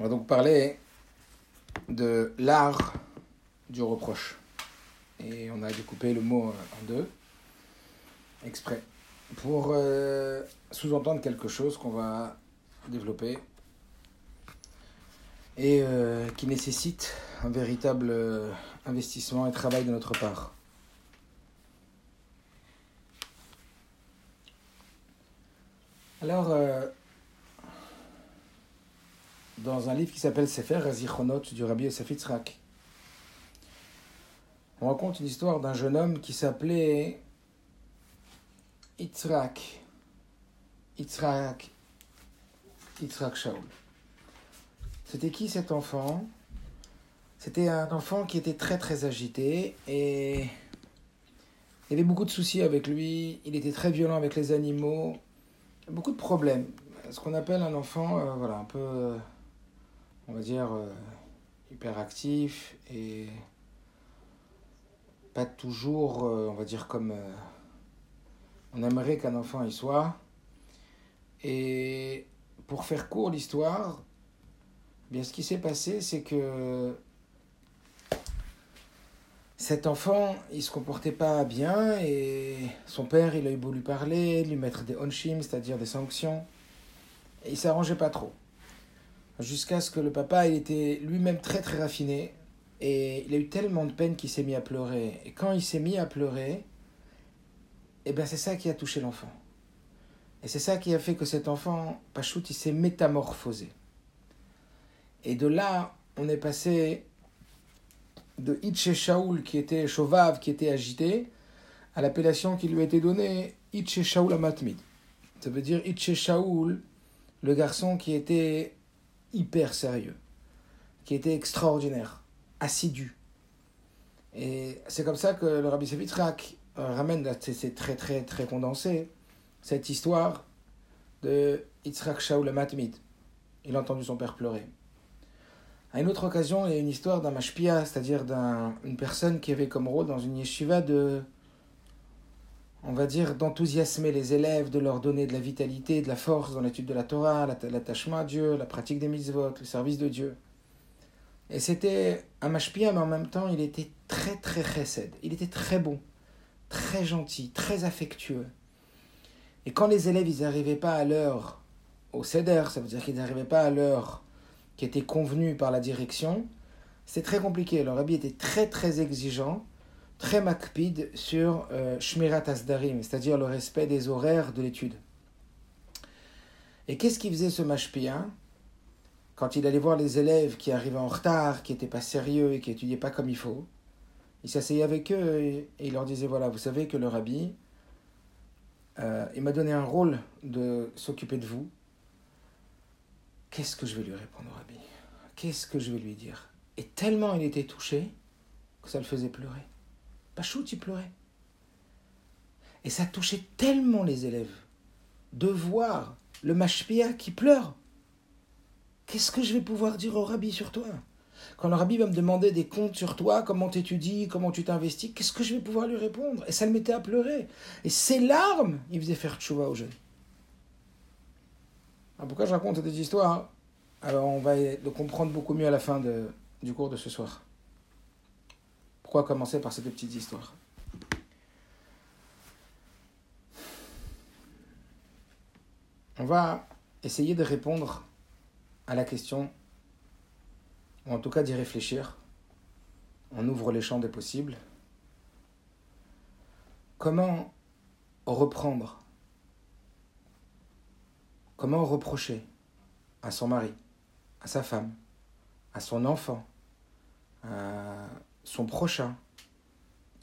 On va donc parler de l'art du reproche. Et on a découpé le mot en deux, exprès, pour euh, sous-entendre quelque chose qu'on va développer et euh, qui nécessite un véritable euh, investissement et travail de notre part. Alors, dans un livre qui s'appelle Sefer Razichonot du Rabbi Yosef Yitzhak. On raconte une histoire d'un jeune homme qui s'appelait Yitzhak. Yitzhak. Yitzhak Shaul. C'était qui cet enfant? C'était un enfant qui était très très agité et il y avait beaucoup de soucis avec lui. Il était très violent avec les animaux. Beaucoup de problèmes. Ce qu'on appelle un enfant, euh, voilà, un peu on va dire, euh, hyperactif et pas toujours, euh, on va dire, comme euh, on aimerait qu'un enfant y soit. Et pour faire court l'histoire, bien ce qui s'est passé, c'est que cet enfant, il se comportait pas bien et son père, il a eu beau lui parler, lui mettre des onshim, c'est-à-dire des sanctions, et il s'arrangeait pas trop jusqu'à ce que le papa, il était lui-même très très raffiné, et il a eu tellement de peine qu'il s'est mis à pleurer. Et quand il s'est mis à pleurer, eh bien c'est ça qui a touché l'enfant. Et c'est ça qui a fait que cet enfant, Pachout, il s'est métamorphosé. Et de là, on est passé de Itche Shaoul, qui était chauvave, qui était agité, à l'appellation qui lui a été donnée, Itche Shaoul Amatmid. Ça veut dire Itche Shaoul, le garçon qui était hyper sérieux, qui était extraordinaire, assidu. Et c'est comme ça que le Rabbi Sevitrak euh, ramène, c'est très très très condensé, cette histoire de Yitzhak Shaul Matmid. Il a entendu son père pleurer. À une autre occasion, il y a une histoire d'un mashpia, c'est-à-dire d'une personne qui avait comme rôle dans une yeshiva de on va dire, d'enthousiasmer les élèves, de leur donner de la vitalité, de la force dans l'étude de la Torah, l'attachement à Dieu, la pratique des mitzvot, le service de Dieu. Et c'était un mashpia, mais en même temps, il était très, très chesed. Il était très bon, très gentil, très affectueux. Et quand les élèves, ils n'arrivaient pas à l'heure au seder, ça veut dire qu'ils n'arrivaient pas à l'heure qui était convenue par la direction, c'est très compliqué. Le rabbi était très, très exigeant très makpid sur euh, Shmirat Asdarim, c'est-à-dire le respect des horaires de l'étude. Et qu'est-ce qu'il faisait ce mashpia? Quand il allait voir les élèves qui arrivaient en retard, qui n'étaient pas sérieux et qui n'étudiaient pas comme il faut Il s'asseyait avec eux et, il leur disait voilà, vous savez que le rabbi, euh, il m'a donné un rôle de s'occuper de vous. Qu'est-ce que je vais lui répondre au rabbi? Qu'est-ce que je vais lui dire? Et tellement il était touché que ça le faisait pleurer. Pachout, il pleurait. Et ça touchait tellement les élèves de voir le mashpia qui pleure. Qu'est-ce que je vais pouvoir dire au rabbi sur toi? Quand le rabbi va me demander des comptes sur toi, comment tu étudies, comment tu t'investis, qu'est-ce que je vais pouvoir lui répondre? Et ça le mettait à pleurer. Et ses larmes, il faisait faire tchouva aux jeunes. Pourquoi je raconte des histoires Alors on va le comprendre beaucoup mieux à la fin du cours de ce soir. Pourquoi commencer par cette petite histoire On va essayer de répondre à la question, ou en tout cas d'y réfléchir. On ouvre les champs des possibles. Comment reprendre Comment reprocher à son mari, à sa femme, à son enfant, son prochain,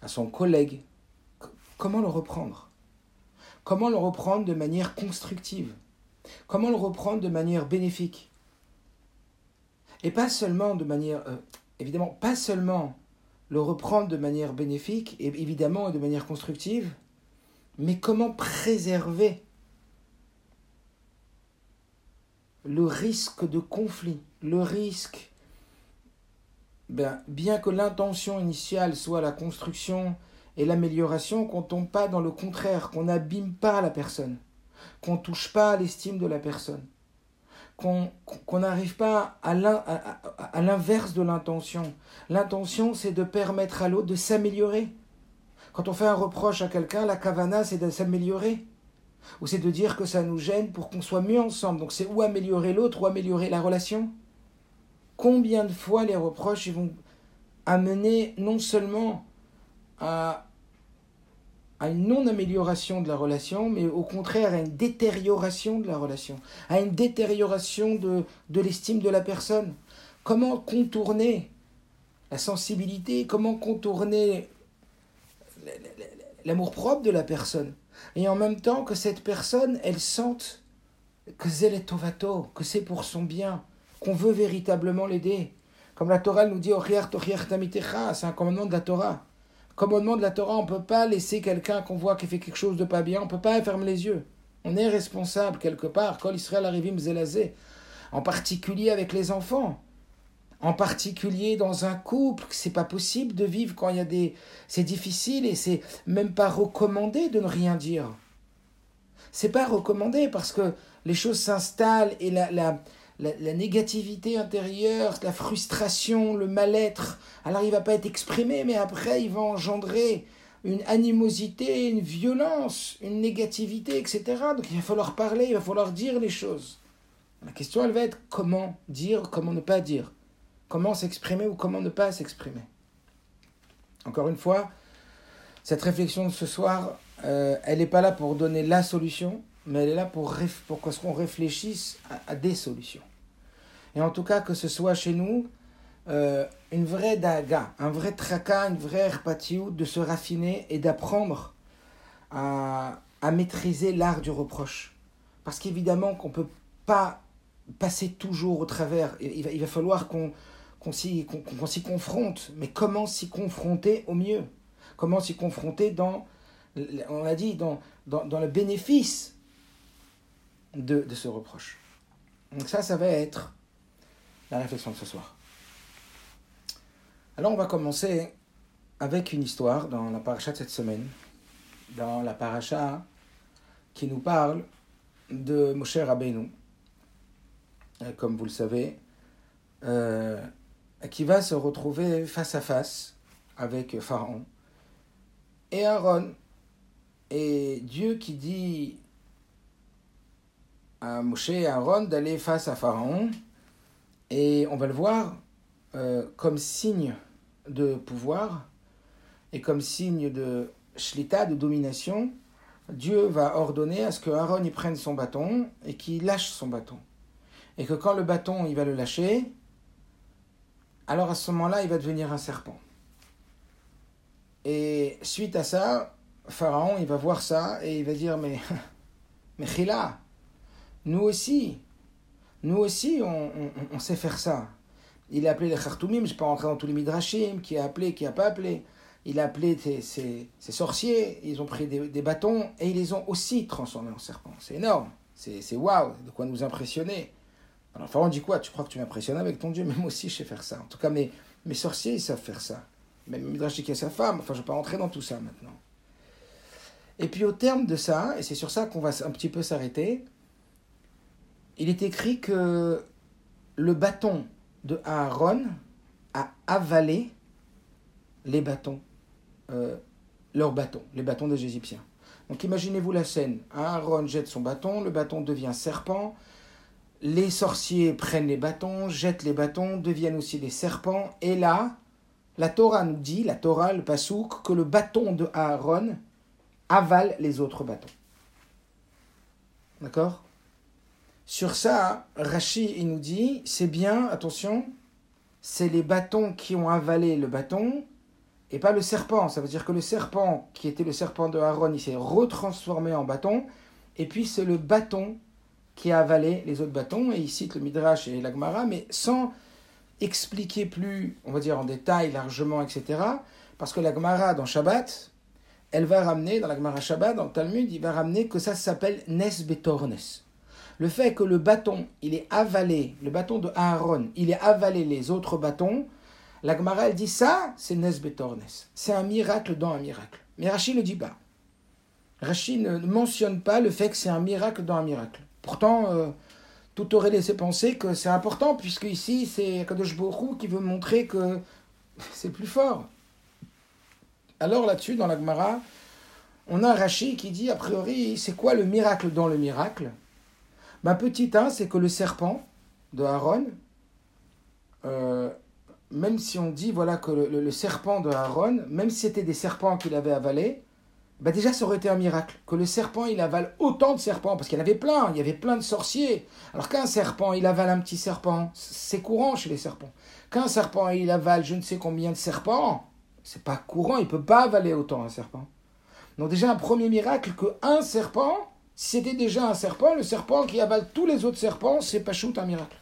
à son collègue, comment le reprendre? Comment le reprendre de manière constructive? Comment le reprendre de manière bénéfique? Et pas seulement de manière, euh, évidemment, pas seulement le reprendre de manière bénéfique et évidemment de manière constructive, mais comment préserver le risque de conflit, le risque ben, bien que l'intention initiale soit la construction et l'amélioration, qu'on tombe pas dans le contraire, qu'on n'abîme pas la personne, qu'on touche pas l'estime de la personne, qu'on n'arrive pas à l'inverse de l'intention. L'intention, c'est de permettre à l'autre de s'améliorer. Quand on fait un reproche à quelqu'un, la kavana, c'est de s'améliorer. Ou c'est de dire que ça nous gêne pour qu'on soit mieux ensemble. Donc c'est ou améliorer l'autre ou améliorer la relation. Combien de fois les reproches vont amener non seulement à une non-amélioration de la relation, mais au contraire à une détérioration de la relation, à une détérioration de, l'estime de la personne. Comment contourner la sensibilité, comment contourner l'amour-propre de la personne, et en même temps que cette personne, elle sente que que c'est pour son bien, qu'on veut véritablement l'aider. Comme la Torah nous dit, c'est un commandement de la Torah commandement de la Torah, on ne peut pas laisser quelqu'un qu'on voit qui fait quelque chose de pas bien, on ne peut pas fermer les yeux. On est responsable quelque part, Kol Israël Arivim Zelazé, en particulier avec les enfants. En particulier dans un couple, c'est pas possible de vivre quand il y a des. C'est difficile et c'est même pas recommandé de ne rien dire. C'est pas recommandé parce que les choses s'installent et la, la, la, négativité intérieure, la frustration, le mal-être, alors il va pas être exprimé, mais après il va engendrer une animosité, une violence, une négativité, etc. Donc il va falloir parler, il va falloir dire les choses. La question, elle va être comment dire, comment ne pas dire. Comment s'exprimer ou comment ne pas s'exprimer. Encore une fois, cette réflexion de ce soir, euh, elle n'est pas là pour donner la solution, mais elle est là pour, pour qu'on réfléchisse à, des solutions. Et en tout cas, que ce soit chez nous euh, une vraie daga, un vrai tracas, une vraie herpatiou de se raffiner et d'apprendre à, à, maîtriser l'art du reproche. Parce qu'évidemment qu'on ne peut pas passer toujours au travers. Il va, il va falloir qu'on qu'on s'y confronte. Mais comment s'y confronter au mieux? Comment s'y confronter dans, on a dit, dans, dans, dans le bénéfice de, de ce reproche? Donc ça, ça va être la réflexion de ce soir. Alors on va commencer avec une histoire dans la paracha de cette semaine, dans la paracha qui nous parle de Moshe Rabbeinu, euh, comme vous le savez, euh, qui va se retrouver face à face avec Pharaon et Aaron. Et Dieu qui dit à Moshe et Aaron d'aller face à Pharaon. Et on va le voir euh, comme signe de pouvoir et comme signe de shlita, de domination. Dieu va ordonner à ce que Aaron y prenne son bâton et qu'il lâche son bâton. Et que quand le bâton il va le lâcher, alors à ce moment-là, il va devenir un serpent. Et suite à ça, Pharaon, il va voir ça et il va dire Mais, mais nous aussi, nous aussi, on, sait faire ça. Il a appelé les Khartoumim, je ne vais pas rentrer dans tous les Midrashim, qui a appelé, qui n'a pas appelé. Il a appelé ses, sorciers, ils ont pris des, bâtons et ils les ont aussi transformés en serpents. C'est énorme, c'est waouh, de quoi nous impressionner. Alors Pharaon dit quoi? Tu crois que tu m'impressionnes avec ton Dieu? Moi aussi je sais faire ça. En tout cas, mes, sorciers, ils savent faire ça. Même Midrash y a sa femme, enfin je ne vais pas rentrer dans tout ça maintenant. Et puis au terme de ça, et c'est sur ça qu'on va un petit peu s'arrêter, il est écrit que le bâton de Aaron a avalé les bâtons, euh, leurs bâtons, les bâtons des Égyptiens. Donc imaginez-vous la scène. Aaron jette son bâton, le bâton devient serpent, les sorciers prennent les bâtons, jettent les bâtons, deviennent aussi des serpents, et là, la Torah nous dit, la Torah, le Passouk, que le bâton de Aaron avale les autres bâtons. D'accord? Sur ça, Rashi il nous dit, c'est bien, attention, c'est les bâtons qui ont avalé le bâton et pas le serpent. Ça veut dire que le serpent, qui était le serpent de Aaron, il s'est retransformé en bâton. Et puis c'est le bâton qui a avalé les autres bâtons. Et il cite le Midrash et l'Agmara, mais sans expliquer plus, on va dire en détail, largement, etc. Parce que l'Agmara dans Shabbat, elle va ramener, dans l'Agmara Shabbat, dans le Talmud, il va ramener que ça s'appelle Nes Betornes le fait que le bâton, il est avalé, le bâton de Aaron, il est avalé les autres bâtons, la Gemara, elle dit ça, c'est Nesbetornes. C'est un miracle dans un miracle. Mais Rachid ne dit pas. Rachid ne mentionne pas le fait que c'est un miracle dans un miracle. Pourtant, euh, tout aurait laissé penser que c'est important, puisque ici, c'est Kadosh Borou qui veut montrer que c'est plus fort. Alors là-dessus, dans la Gemara, on a Rachid qui dit, a priori, c'est quoi le miracle dans le miracle? Ma petite 1, c'est que le serpent de Aaron, euh, même si on dit voilà que le, serpent de Aaron, même si c'était des serpents qu'il avait avalés, bah déjà ça aurait été un miracle. Que le serpent il avale autant de serpents, parce qu'il y en avait plein, il y avait plein de sorciers. Alors qu'un serpent il avale un petit serpent, c'est courant chez les serpents. Qu'un serpent il avale je ne sais combien de serpents, c'est pas courant, il peut pas avaler autant un serpent. Donc déjà un premier miracle que un serpent, c'était déjà un serpent, le serpent qui avale tous les autres serpents, c'est pas shoot un miracle.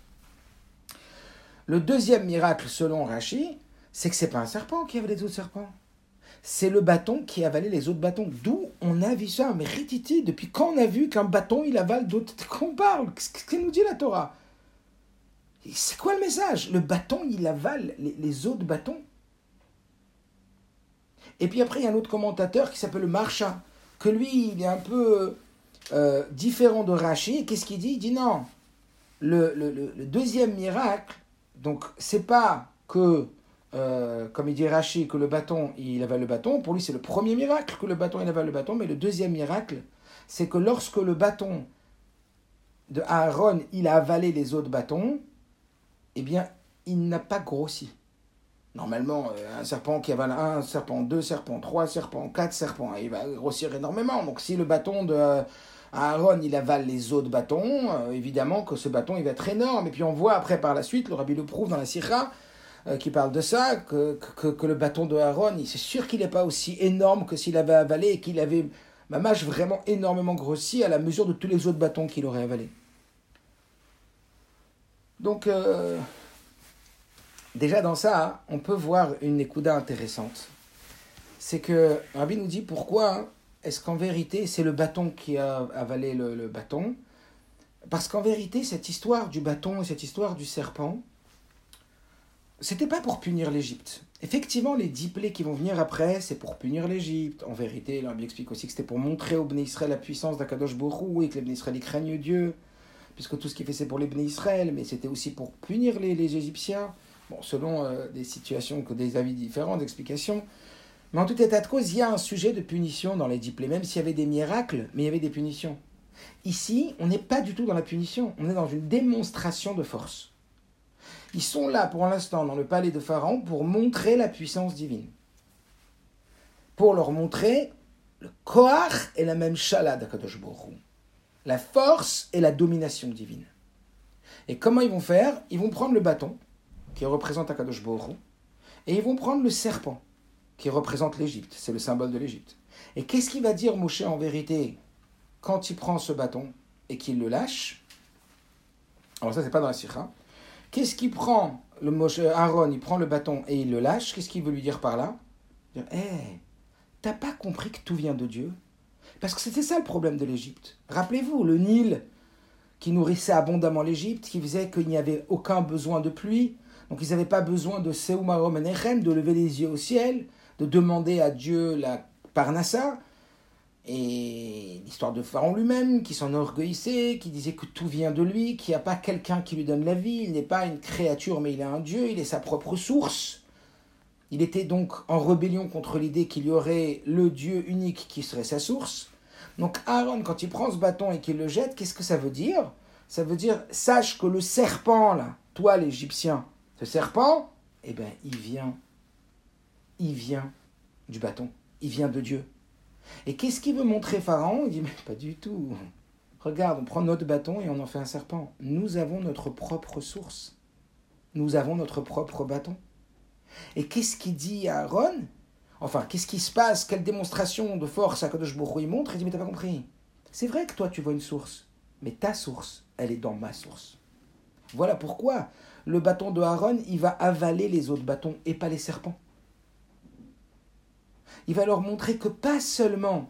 Le deuxième miracle, selon Rachi, c'est que c'est pas un serpent qui avale les autres serpents. C'est le bâton qui avalait les autres bâtons. D'où on a vu ça. Mais Rititi, depuis quand on a vu qu'un bâton il avale d'autres? Qu'on parle? Qu'est-ce que nous dit la Torah? C'est quoi le message? Le bâton il avale les, autres bâtons. Et puis après, il y a un autre commentateur qui s'appelle le Marcha, que lui, il est un peu euh, différent de Rachi. Qu'est-ce qu'il dit? Il dit non. le deuxième miracle, donc, c'est pas que, euh, comme il dit Rachi, que le bâton, il avale le bâton. Pour lui, c'est le premier miracle que le bâton, il avale le bâton. Mais le deuxième miracle, c'est que lorsque le bâton de Aaron, il a avalé les autres bâtons, eh bien, il n'a pas grossi. Normalement, euh, un serpent qui avale un serpent, deux serpents, trois serpents, quatre serpents, il va grossir énormément. Donc, si le bâton de Aaron, il avale les autres bâtons, euh, évidemment que ce bâton, il va être énorme. Et puis on voit après par la suite, le rabbi le prouve dans la Sira, euh, qui parle de ça, que, que, le bâton de Aaron, c'est sûr qu'il n'est pas aussi énorme que s'il avait avalé et qu'il avait, ma mâche vraiment énormément grossi à la mesure de tous les autres bâtons qu'il aurait avalés. Donc, euh, déjà dans ça, on peut voir une écouda intéressante. C'est que Rabbi nous dit pourquoi est-ce qu'en vérité c'est le bâton qui a avalé le, bâton? Parce qu'en vérité, cette histoire du bâton et cette histoire du serpent, c'était pas pour punir l'Égypte. Effectivement, les dix plaies qui vont venir après, c'est pour punir l'Égypte. En vérité, là, explique aussi que c'était pour montrer aux Bnei Israël la puissance d'Akadosh Borou et que les Bnei Israël craignent Dieu, puisque tout ce qu'il fait c'est pour les Bnei Israël, mais c'était aussi pour punir les, Égyptiens. Bon, selon euh, des situations, des avis différents, d'explications. Mais en tout état de cause, il y a un sujet de punition dans les diplômes, même s'il y avait des miracles, mais il y avait des punitions. Ici, on n'est pas du tout dans la punition, on est dans une démonstration de force. Ils sont là pour l'instant dans le palais de Pharaon pour montrer la puissance divine. Pour leur montrer le Kohar et la même Shala d'Akadosh La force et la domination divine. Et comment ils vont faire? Ils vont prendre le bâton, qui représente Akadosh Borou, et ils vont prendre le serpent, qui représente l'Égypte. C'est le symbole de l'Égypte. Et qu'est-ce qu'il va dire Moshe en vérité quand il prend ce bâton et qu'il le lâche? Alors ça, c'est pas dans la sikha. Qu'est-ce qu'il prend le Aaron, il prend le bâton et il le lâche. Qu'est-ce qu'il veut lui dire par là? Hé, hey, t'as pas compris que tout vient de Dieu? Parce que c'était ça le problème de l'Égypte. Rappelez-vous, le Nil qui nourrissait abondamment l'Égypte, qui faisait qu'il n'y avait aucun besoin de pluie. Donc ils n'avaient pas besoin de Seumarom de lever les yeux au ciel de demander à Dieu la Parnassa, et l'histoire de Pharaon lui-même, qui s'enorgueillissait, qui disait que tout vient de lui, qu'il n'y a pas quelqu'un qui lui donne la vie, il n'est pas une créature, mais il est un Dieu, il est sa propre source. Il était donc en rébellion contre l'idée qu'il y aurait le Dieu unique qui serait sa source. Donc Aaron, quand il prend ce bâton et qu'il le jette, qu'est-ce que ça veut dire? Ça veut dire, sache que le serpent, là, toi l'Égyptien, ce serpent, eh bien, il vient il vient du bâton, il vient de Dieu. Et qu'est-ce qu'il veut montrer Pharaon? Il dit, mais pas du tout. Regarde, on prend notre bâton et on en fait un serpent. Nous avons notre propre source. Nous avons notre propre bâton. Et qu'est-ce qu'il dit à Aaron? Enfin, qu'est-ce qui se passe? Quelle démonstration de force Akadosh Baruch il montre? Il dit, mais t'as pas compris. C'est vrai que toi, tu vois une source. Mais ta source, elle est dans ma source. Voilà pourquoi le bâton de Aaron, il va avaler les autres bâtons et pas les serpents il va leur montrer que pas seulement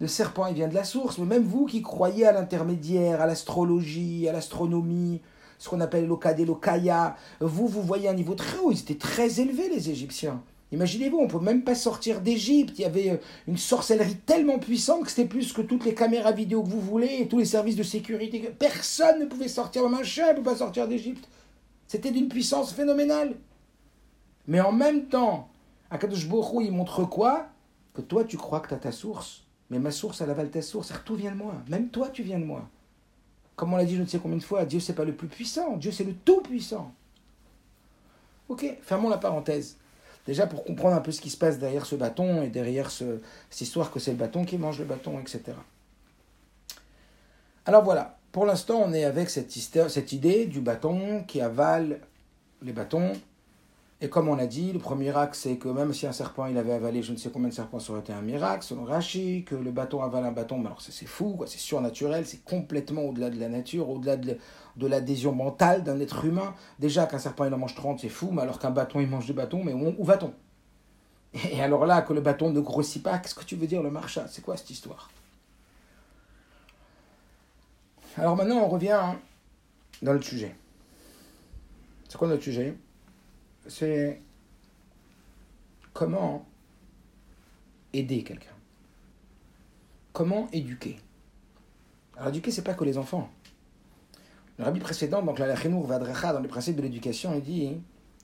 le serpent il vient de la source, mais même vous qui croyez à l'intermédiaire, à l'astrologie, à l'astronomie, ce qu'on appelle l'Okade, l'Okaya, vous, vous voyez un niveau très haut. Ils étaient très élevés, les Égyptiens. Imaginez-vous, on ne peut même pas sortir d'Égypte. Il y avait euh, une sorcellerie tellement puissante que c'était plus que toutes les caméras vidéo que vous voulez et tous les services de sécurité. Personne ne pouvait sortir, même un chien ne peut pas sortir d'Égypte. C'était d'une puissance phénoménale. Mais en même temps, Akadosh Borou, il montre quoi? Que toi, tu crois que tu as ta source, mais ma source, elle avale ta source. Tout vient de moi. Même toi, tu viens de moi. Comme on l'a dit je ne sais combien de fois, Dieu, c'est pas le plus puissant. Dieu, c'est le tout-puissant. Ok, fermons la parenthèse. Déjà pour comprendre un peu ce qui se passe derrière ce bâton et derrière ce, cette histoire que c'est le bâton qui mange le bâton, etc. Alors voilà, pour l'instant on est avec cette idée du bâton qui avale les bâtons. Et comme on a dit, le premier miracle, c'est que même si un serpent il avait avalé je ne sais combien de serpents, ça aurait été un miracle, selon Rashi, que le bâton avale un bâton, mais alors c'est fou, c'est surnaturel, c'est complètement au-delà de la nature, au-delà de, de l'adhésion mentale d'un être humain. Déjà qu'un serpent il en mange 30, c'est fou, mais alors qu'un bâton il mange des bâtons, mais où, va-t-on? Et alors là, que le bâton ne grossit pas, qu'est-ce que tu veux dire le marcha? C'est quoi cette histoire? Alors maintenant, on revient hein, dans le sujet. C'est quoi notre sujet? C'est comment aider quelqu'un. Comment éduquer. Alors éduquer, c'est pas que les enfants. Le rabbi précédent, donc la Chenour Vadracha, dans les principes de l'éducation, il dit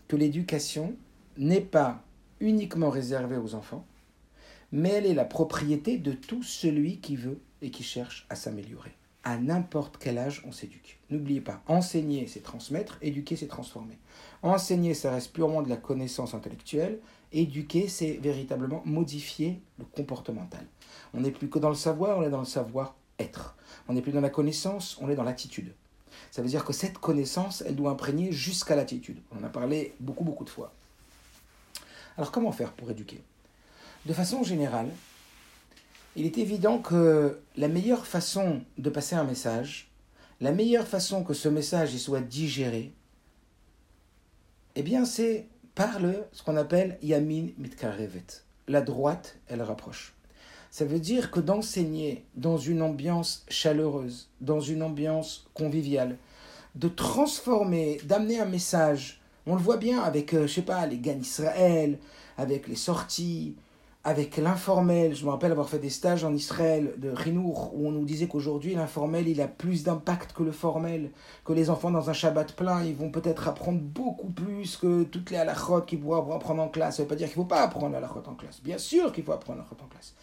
que l'éducation n'est pas uniquement réservée aux enfants, mais elle est la propriété de tout celui qui veut et qui cherche à s'améliorer. À n'importe quel âge, on s'éduque. N'oubliez pas, enseigner, c'est transmettre, éduquer, c'est transformer. Enseigner, ça reste purement de la connaissance intellectuelle. Éduquer, c'est véritablement modifier le comportemental. On n'est plus que dans le savoir, on est dans le savoir-être. On n'est plus dans la connaissance, on est dans l'attitude. Ça veut dire que cette connaissance, elle doit imprégner jusqu'à l'attitude. On en a parlé beaucoup, beaucoup de fois. Alors comment faire pour éduquer? De façon générale, il est évident que la meilleure façon de passer un message, la meilleure façon que ce message soit digéré, eh bien c'est par le, ce qu'on appelle Yamin Mitkarevet. La droite, elle rapproche. Ça veut dire que d'enseigner dans une ambiance chaleureuse, dans une ambiance conviviale, de transformer, d'amener un message. On le voit bien avec, euh, je sais pas, les GAN Israël, avec les sorties, avec l'informel. Je me rappelle avoir fait des stages en Israël de Rinour où on nous disait qu'aujourd'hui l'informel il a plus d'impact que le formel, que les enfants dans un Shabbat plein ils vont peut-être apprendre beaucoup plus que toutes les halachot qu'ils pourront apprendre en classe. Ça ne veut pas dire qu'il ne faut pas apprendre la en classe. Bien sûr qu'il faut apprendre la en classe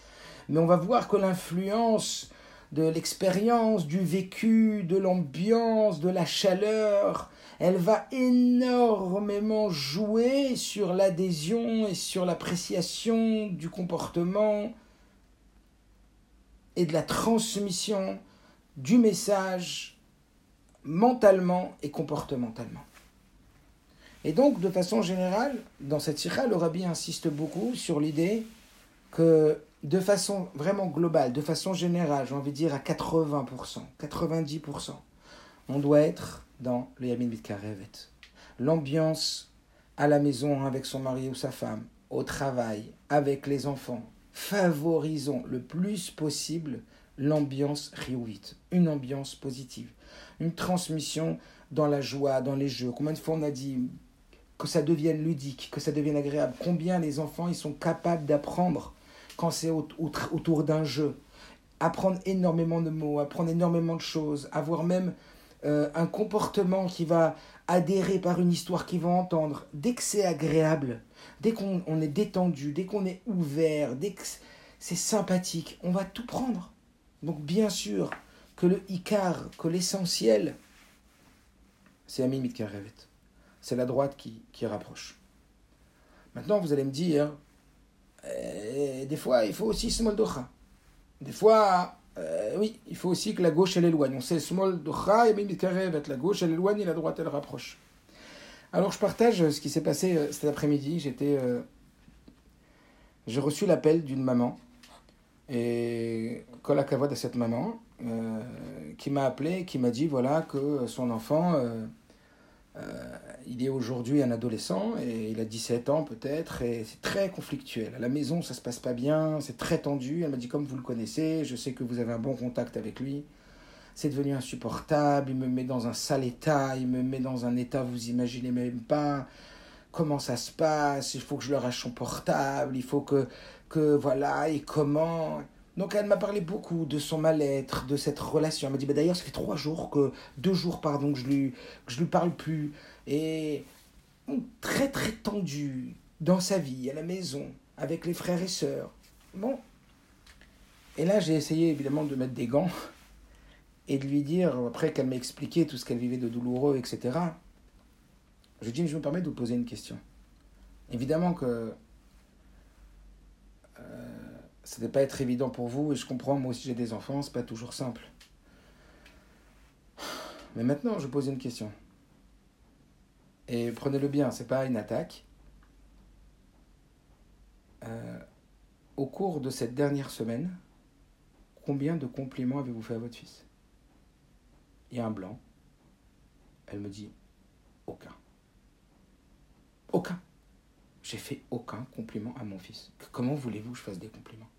mais on va voir que l'influence de l'expérience, du vécu, de l'ambiance, de la chaleur, elle va énormément jouer sur l'adhésion et sur l'appréciation du comportement et de la transmission du message mentalement et comportementalement. Et donc, de façon générale, dans cette sikha, le rabbi insiste beaucoup sur l'idée que de façon vraiment globale, de façon générale, j'ai envie de dire à 80%, 90%, on doit être dans le Yamin Bitkarevet. L'ambiance à la maison avec son mari ou sa femme, au travail, avec les enfants. Favorisons le plus possible l'ambiance riouvite, une ambiance positive, une transmission dans la joie, dans les jeux. Combien de fois on a dit que ça devienne ludique, que ça devienne agréable? Combien les enfants ils sont capables d'apprendre quand c'est autour d'un jeu? Apprendre énormément de mots, apprendre énormément de choses, avoir même euh, un comportement qui va adhérer par une histoire qu'ils vont entendre. Dès que c'est agréable, dès qu'on est détendu, dès qu'on est ouvert, dès que c'est sympathique, on va tout prendre. Donc bien sûr que le Icar, que l'essentiel, c'est Amin Mitkarevet. C'est la droite qui, qui rapproche. Maintenant, vous allez me dire, euh, des fois, il faut aussi small docha. Des fois, euh, oui, il faut aussi que la gauche elle éloigne. On sait la gauche elle éloigne et la droite elle rapproche. Alors je partage ce qui s'est passé euh, cet après-midi. J'étais, j'ai reçu l'appel d'une maman et kol kavod à cette maman qui m'a appelé, qui m'a dit voilà que son enfant euh, il est aujourd'hui un adolescent et il a 17 ans peut-être et c'est très conflictuel. À la maison, ça se passe pas bien, c'est très tendu. Elle m'a dit comme vous le connaissez, je sais que vous avez un bon contact avec lui. C'est devenu insupportable, il me met dans un sale état, il me met dans un état vous imaginez même pas. comment ça se passe, il faut que je leur achète son portable, il faut que, que voilà, et comment. Donc elle m'a parlé beaucoup de son mal-être, de cette relation. Elle m'a dit, bah, d'ailleurs, ça fait trois jours que, deux jours, pardon, que je lui, je lui parle plus. Et très très tendu dans sa vie, à la maison, avec les frères et sœurs. Bon. Et là, j'ai essayé évidemment de mettre des gants et de lui dire, après qu'elle m'a expliqué tout ce qu'elle vivait de douloureux, etc., je dis, je me permets de vous poser une question. Évidemment que euh, ça ne pas être évident pour vous, et je comprends, moi aussi j'ai des enfants, c'est pas toujours simple. Mais maintenant, je pose une question. Et prenez-le bien, c'est pas une attaque. Euh, au cours de cette dernière semaine, combien de compliments avez-vous fait à votre fils? Il y a un blanc. Elle me dit aucun. Aucun. J'ai fait aucun compliment à mon fils. Comment voulez-vous que je fasse des compliments?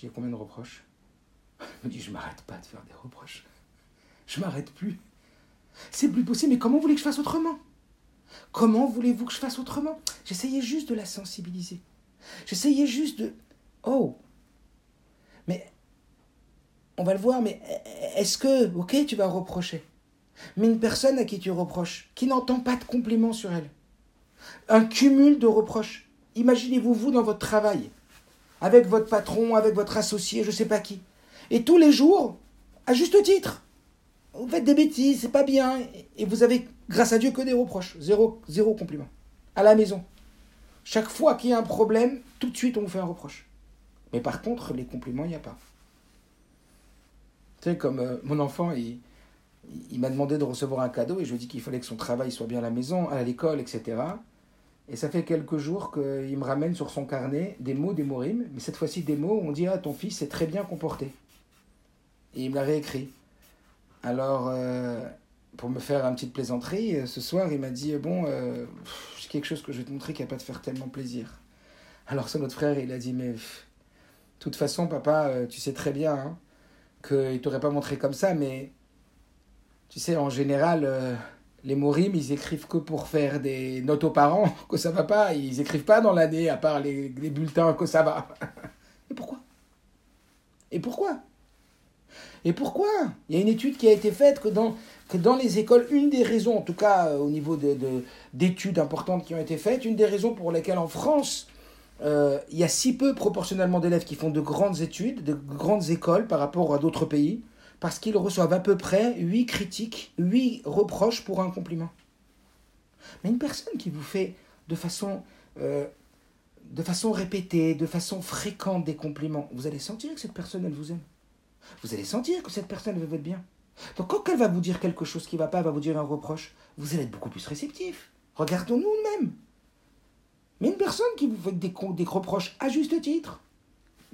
Dis combien de reproches Elle me dit je m'arrête pas de faire des reproches. Je m'arrête plus. C'est plus possible, mais comment voulez-vous que je fasse autrement? Comment voulez-vous que je fasse autrement? J'essayais juste de la sensibiliser. J'essayais juste de... Oh Mais... On va le voir, mais est-ce que... Ok, tu vas reprocher. Mais une personne à qui tu reproches, qui n'entend pas de compliments sur elle. Un cumul de reproches. Imaginez-vous, vous, dans votre travail, avec votre patron, avec votre associé, je ne sais pas qui. Et tous les jours, à juste titre, vous faites des bêtises, c'est pas bien. Et vous avez, grâce à Dieu, que des reproches. Zéro, zéro compliment. À la maison. Chaque fois qu'il y a un problème, tout de suite, on vous fait un reproche. Mais par contre, les compliments, il n'y a pas. Tu sais, comme euh, mon enfant, il, il m'a demandé de recevoir un cadeau et je lui ai dit qu'il fallait que son travail soit bien à la maison, à l'école, etc. Et ça fait quelques jours qu'il me ramène sur son carnet des mots, des mots rimes, mais cette fois-ci des mots où on dit Ah, ton fils est très bien comporté. Et il me l'a réécrit. Alors, euh, pour me faire une petite plaisanterie, euh, ce soir, il m'a dit Bon, euh, j'ai quelque chose que je vais te montrer qui va pas te faire tellement plaisir. Alors, son autre frère, il a dit Mais, de toute façon, papa, tu sais très bien hein, qu'il t'aurait pas montré comme ça, mais tu sais, en général, les Morim, ils écrivent que pour faire des notes aux parents que ça va pas. Ils écrivent pas dans l'année, à part les, bulletins que ça va. Et pourquoi? Et pourquoi? Et pourquoi? Il y a une étude qui a été faite que dans, les écoles, une des raisons, en tout cas euh, au niveau d'études de, importantes qui ont été faites, une des raisons pour lesquelles en France, euh, il y a si peu proportionnellement d'élèves qui font de grandes études, de grandes écoles par rapport à d'autres pays, parce qu'ils reçoivent à peu près 8 critiques, 8 reproches pour un compliment. Mais une personne qui vous fait de façon, euh, de façon répétée, de façon fréquente des compliments, vous allez sentir que cette personne, elle vous aime. Vous allez sentir que cette personne veut votre bien. Donc quand elle va vous dire quelque chose qui ne va pas, elle va vous dire un reproche, vous allez être beaucoup plus réceptif. Regardons-nous même. Mais une personne qui vous fait des, des reproches à juste titre,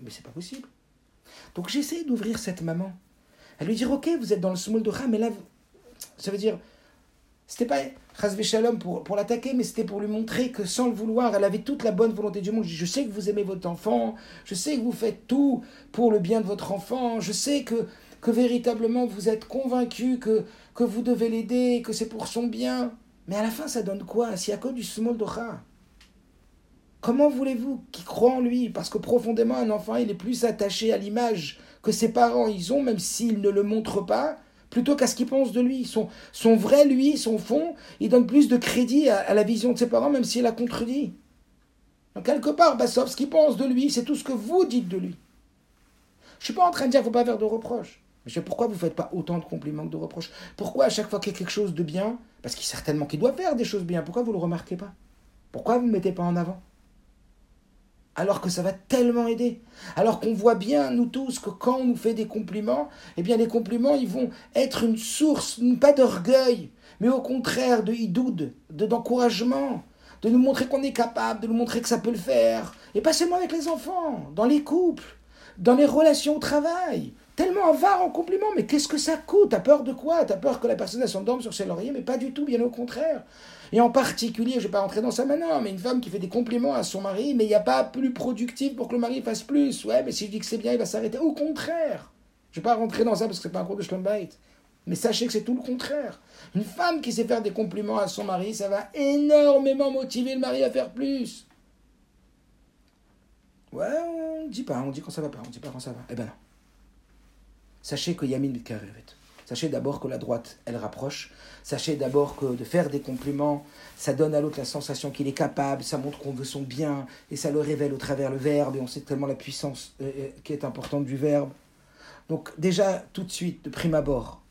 mais c'est pas possible. Donc j'essaie d'ouvrir cette maman elle lui dire Ok, vous êtes dans le small de mais là, ça veut dire, c'était pas Chazvé Shalom pour, pour l'attaquer, mais c'était pour lui montrer que sans le vouloir, elle avait toute la bonne volonté du monde. Je sais que vous aimez votre enfant, je sais que vous faites tout pour le bien de votre enfant, je sais que, que véritablement vous êtes convaincu que, que vous devez l'aider, que c'est pour son bien. Mais à la fin, ça donne quoi? N'y a que du small Comment voulez-vous qu'il croit en lui? Parce que profondément, un enfant, il est plus attaché à l'image que ses parents ils ont, même s'ils ne le montrent pas, plutôt qu'à ce qu'ils pensent de lui. Son, vrai lui, son fond, il donne plus de crédit à, la vision de ses parents, même s'il la contredit. Quelque part, Bassov, ce qu'il pense de lui, c'est tout ce que vous dites de lui. Je suis pas en train de dire qu'il ne faut pas faire de reproches. Mais pourquoi vous ne faites pas autant de compliments que de reproches? Pourquoi à chaque fois qu'il y a quelque chose de bien, parce qu'il certainement qu'il doit faire des choses bien, pourquoi vous ne le remarquez pas? Pourquoi vous ne le mettez pas en avant? Alors que ça va tellement aider. Alors qu'on voit bien, nous tous, que quand on nous fait des compliments, eh bien les compliments, ils vont être une source, pas d'orgueil, mais au contraire de hidoud, d'encouragement, de nous montrer qu'on est capable, de nous montrer que ça peut le faire. Et pas seulement avec les enfants, dans les couples, dans les relations au travail. Tellement avare en compliments, mais qu'est-ce que ça coûte? T'as peur de quoi? T'as peur que la personne s'endorme sur ses lauriers, mais pas du tout, bien au contraire. Et en particulier, je ne vais pas rentrer dans ça maintenant, mais une femme qui fait des compliments à son mari, mais il n'y a pas plus productif pour que le mari fasse plus. Ouais, mais si je dis que c'est bien, il va s'arrêter. Au contraire. Je ne vais pas rentrer dans ça parce que ce n'est pas un cours de Schlumbait. Mais sachez que c'est tout le contraire. Une femme qui sait faire des compliments à son mari, ça va énormément motiver le mari à faire plus. Ouais, on dit pas, on dit quand ça va pas, on dit pas quand ça va. Eh ben non. Sachez que Yamin Mitkarevet. Sachez d'abord que la droite, elle rapproche. Sachez d'abord que de faire des compliments, ça donne à l'autre la sensation qu'il est capable, ça montre qu'on veut son bien, et ça le révèle au travers le verbe, et on sait tellement la puissance euh, euh, qui est importante du verbe. Donc déjà, tout de suite, de prime abord,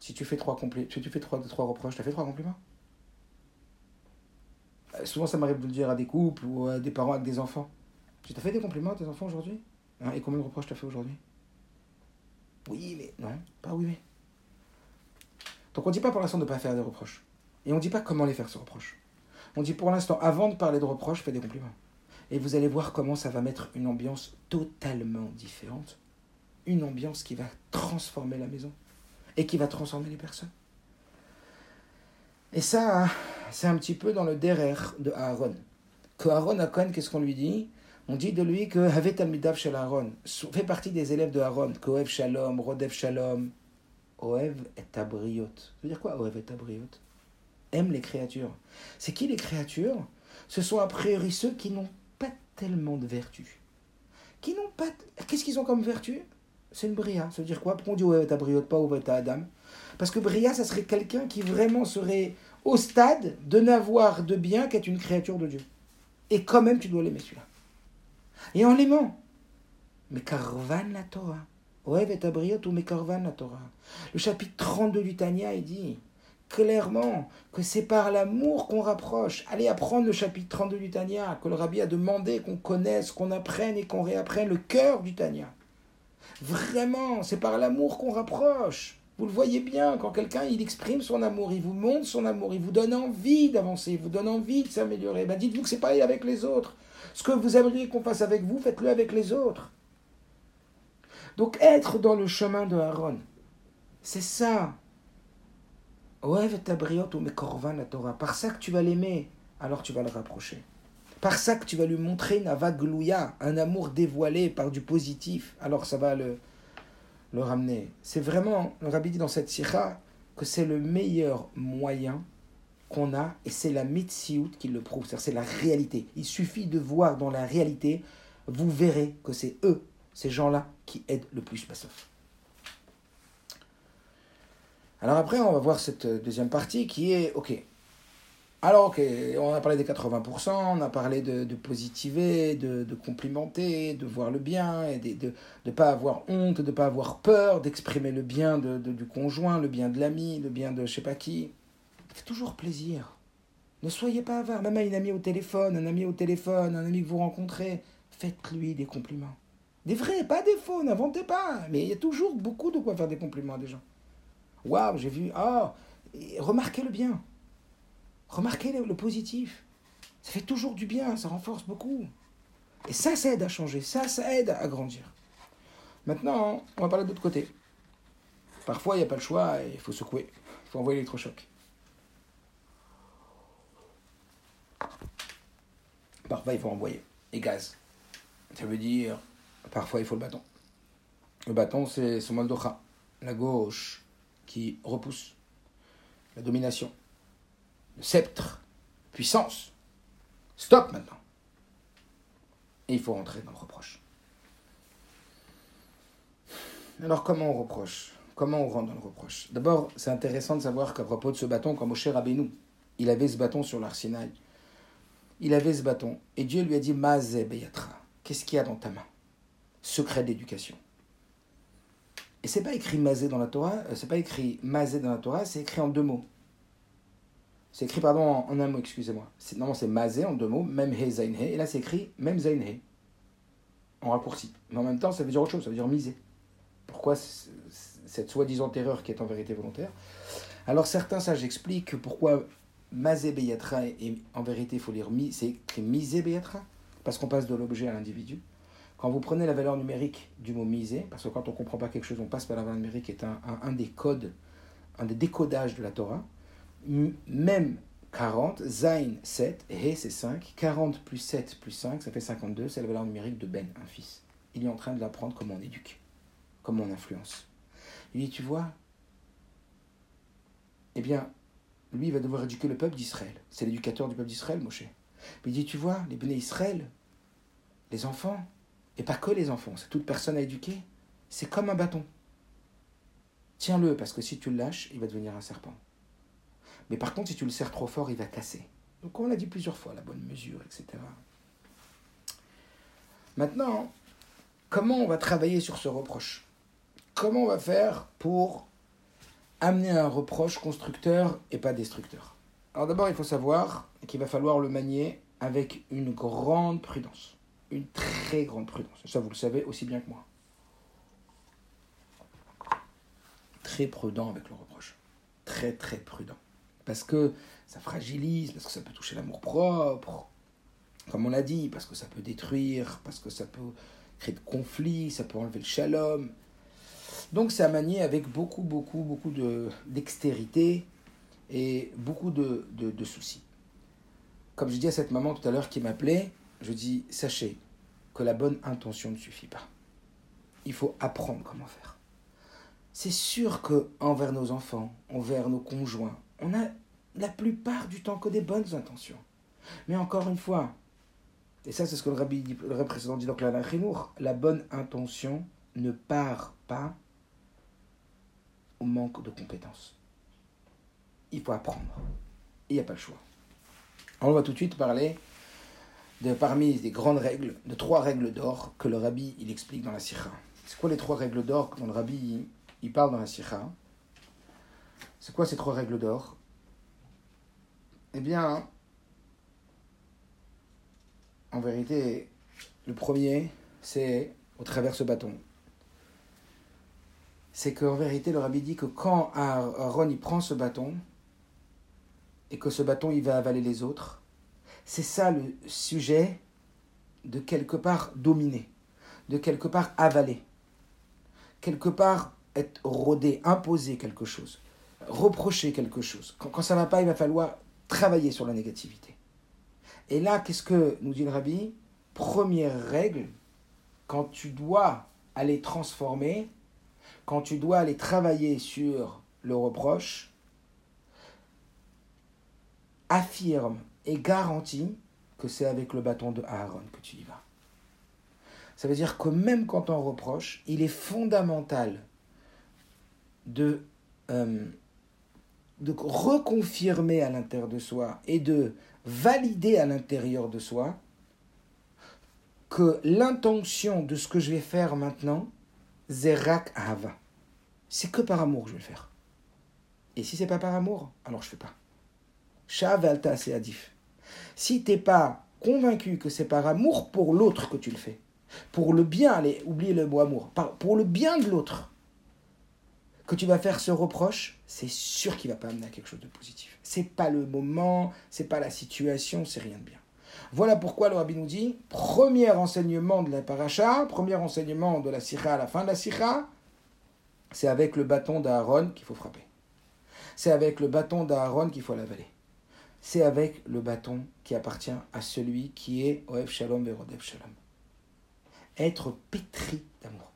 si tu fais trois, compli si tu fais trois, trois reproches, tu as fait trois compliments? Euh, Souvent, ça m'arrive de le dire à des couples ou à des parents avec des enfants. Tu t'as fait des compliments à tes enfants aujourd'hui? Hein, Et combien de reproches tu as fait aujourd'hui? Oui, mais non, pas oui, mais. Donc on dit pas pour l'instant de ne pas faire des reproches. Et on ne dit pas comment les faire, ces reproches. On dit pour l'instant, avant de parler de reproches, fais des compliments. Et vous allez voir comment ça va mettre une ambiance totalement différente. Une ambiance qui va transformer la maison et qui va transformer les personnes. Et ça, c'est un petit peu dans le derrière de Aaron. Que Aaron Akon, qu'est-ce qu'on lui dit? On dit de lui que Havet Shel Aaron fait partie des élèves de Aaron. Koev Shalom, Rodev Shalom. Oev et Abriot. Ça veut dire quoi Oev et Abriot Aime les créatures. C'est qui les créatures? Ce sont a priori ceux qui n'ont pas tellement de vertu. Qui n'ont pas. Qu'est-ce qu'ils ont comme vertu? C'est une bria. Ça veut dire quoi? Pourquoi on dit ouais, ta briote, pas ouais, ta Adam? Parce que bria, ça serait quelqu'un qui vraiment serait au stade de n'avoir de bien qu'être une créature de Dieu. Et quand même, tu dois l'aimer celui-là. Et en l'aimant, mais carvan la Torah. Ouais, ta briote ou mais carvan la Torah. Le chapitre 32 du Tanya, il dit clairement que c'est par l'amour qu'on rapproche. Allez apprendre le chapitre 32 du Tanya, que le rabbi a demandé qu'on connaisse, qu'on apprenne et qu'on réapprenne le cœur du Tanya. Vraiment, c'est par l'amour qu'on rapproche. Vous le voyez bien, quand quelqu'un il exprime son amour, il vous montre son amour, il vous donne envie d'avancer, il vous donne envie de s'améliorer. Ben dites-vous que c'est pareil avec les autres. Ce que vous aimeriez qu'on fasse avec vous, faites-le avec les autres. Donc être dans le chemin de Aaron, c'est ça. Par ça que tu vas l'aimer, alors tu vas le rapprocher. Par ça que tu vas lui montrer une avaglouya, un amour dévoilé par du positif, alors ça va le, le ramener. C'est vraiment, le rabbi dit dans cette sikha, que c'est le meilleur moyen qu'on a, et c'est la mitziout qui le prouve, c'est la réalité. Il suffit de voir dans la réalité, vous verrez que c'est eux, ces gens-là, qui aident le plus Bassof. Alors après, on va voir cette deuxième partie qui est, ok, alors, ok, on a parlé des 80%, on a parlé de, positiver, de, complimenter, de voir le bien, et de ne pas avoir honte, de ne pas avoir peur, d'exprimer le bien du conjoint, le bien de l'ami, le bien de je sais pas qui. Faites toujours plaisir. Ne soyez pas avare, même à une amie au téléphone, un ami au téléphone, un ami que vous rencontrez, faites-lui des compliments. Des vrais, pas des faux, n'inventez pas. Mais il y a toujours beaucoup de quoi faire des compliments à des gens. Waouh, j'ai vu, ah, remarquez le bien. Remarquez le, positif. Ça fait toujours du bien, ça renforce beaucoup. Et ça, ça aide à changer, ça, ça aide à grandir. Maintenant, on va parler de l'autre côté. Parfois, il n'y a pas le choix, il faut secouer. Il faut envoyer l'électrochoc. Parfois, il faut envoyer les gaz. Ça veut dire, parfois, il faut le bâton. Le bâton, c'est son moldocha, la gauche, qui repousse la domination le sceptre, puissance. Stop maintenant. Et il faut rentrer dans le reproche. Alors comment on reproche? Comment on rentre dans le reproche? D'abord, c'est intéressant de savoir qu'à propos de ce bâton, comme Moshe Rabbeinu, il avait ce bâton sur l'arsinaï. Il avait ce bâton. Et Dieu lui a dit, Mazé Beyatra, qu'est-ce qu'il y a dans ta main? Secret d'éducation. Et c'est pas écrit Mazé dans la Torah, euh, c'est pas écrit Mazé dans la Torah, c'est écrit en deux mots. C'est écrit, pardon, en, un mot, excusez-moi. Normalement, c'est mazé en deux mots, même he. Et là, c'est écrit même zain. En raccourci. Mais en même temps, ça veut dire autre chose, ça veut dire miser. Pourquoi cette soi-disant erreur qui est en vérité volontaire? Alors, certains sages expliquent pourquoi mazé beyatra et en vérité, il faut lire mi, c'est écrit misé beyatra, parce qu'on passe de l'objet à l'individu. Quand vous prenez la valeur numérique du mot misé, parce que quand on ne comprend pas quelque chose, on passe par la valeur numérique, qui est un, un des codes, un des décodages de la Torah même 40, Zain 7, He c'est 5, 40 plus 7 plus 5, ça fait 52, c'est la valeur numérique de Ben, un fils. Il est en train de l'apprendre comment on éduque, comment on influence. Il dit, tu vois, eh bien, lui, va devoir éduquer le peuple d'Israël. C'est l'éducateur du peuple d'Israël, Moshe. Mais il dit, tu vois, les béné Israël, les enfants, et pas que les enfants, c'est toute personne à éduquer, c'est comme un bâton. Tiens-le, parce que si tu le lâches, il va devenir un serpent. Mais par contre, si tu le serres trop fort, il va casser. Donc on l'a dit plusieurs fois, la bonne mesure, etc. Maintenant, comment on va travailler sur ce reproche? Comment on va faire pour amener un reproche constructeur et pas destructeur Alors d'abord, il faut savoir qu'il va falloir le manier avec une grande prudence. Une très grande prudence. Ça, vous le savez aussi bien que moi. Très prudent avec le reproche. Très, très prudent. Parce que ça fragilise, parce que ça peut toucher l'amour propre, comme on l'a dit, parce que ça peut détruire, parce que ça peut créer de conflits, ça peut enlever le shalom. Donc c'est à manier avec beaucoup, beaucoup, beaucoup de, dextérité et beaucoup de, de, soucis. Comme je dis à cette maman tout à l'heure qui m'appelait, je dis, sachez que la bonne intention ne suffit pas. Il faut apprendre comment faire. C'est sûr que envers nos enfants, envers nos conjoints, on a la plupart du temps que des bonnes intentions. Mais encore une fois, et ça c'est ce que le rabbi, le précédent dit dans la la bonne intention ne part pas manque de compétences. Il faut apprendre. Il n'y a pas le choix. On va tout de suite parler de parmi les grandes règles, de trois règles d'or que le rabbi il explique dans la sikha. C'est quoi les trois règles d'or dont le rabbi il parle dans la sikha? C'est quoi ces trois règles d'or? Eh bien, en vérité, le premier, c'est au travers ce bâton. C'est qu'en vérité, le rabbi dit que quand Aaron il prend ce bâton, et que ce bâton il va avaler les autres, c'est ça le sujet de quelque part dominer, de quelque part avaler, quelque part être rodé, imposer quelque chose, reprocher quelque chose. Quand, quand ça ne va pas, il va falloir travailler sur la négativité. Et là, qu'est-ce que nous dit le rabbi? Première règle, quand tu dois aller transformer, quand tu dois aller travailler sur le reproche, affirme et garantis que c'est avec le bâton de Aaron que tu y vas. Ça veut dire que même quand on reproche, il est fondamental de euh, de reconfirmer à l'intérieur de soi et de valider à l'intérieur de soi que l'intention de ce que je vais faire maintenant, Zerak Hava. C'est que par amour que je vais le faire. Et si c'est pas par amour, alors je fais pas. Shav Alta Adif. Si t'es pas convaincu que c'est par amour pour l'autre que tu le fais, pour le bien, allez, oubliez le mot amour, pour le bien de l'autre, que tu vas faire ce reproche, c'est sûr qu'il va pas amener à quelque chose de positif. C'est pas le moment, c'est pas la situation, c'est rien de bien. Voilà pourquoi le Rabbi nous dit premier enseignement de la paracha, premier enseignement de la sikha à la fin de la sikha, c'est avec le bâton d'Aaron qu'il faut frapper. C'est avec le bâton d'Aaron qu'il faut l'avaler. C'est avec le bâton qui appartient à celui qui est Oev Shalom Verodev Shalom. Être pétri d'amour.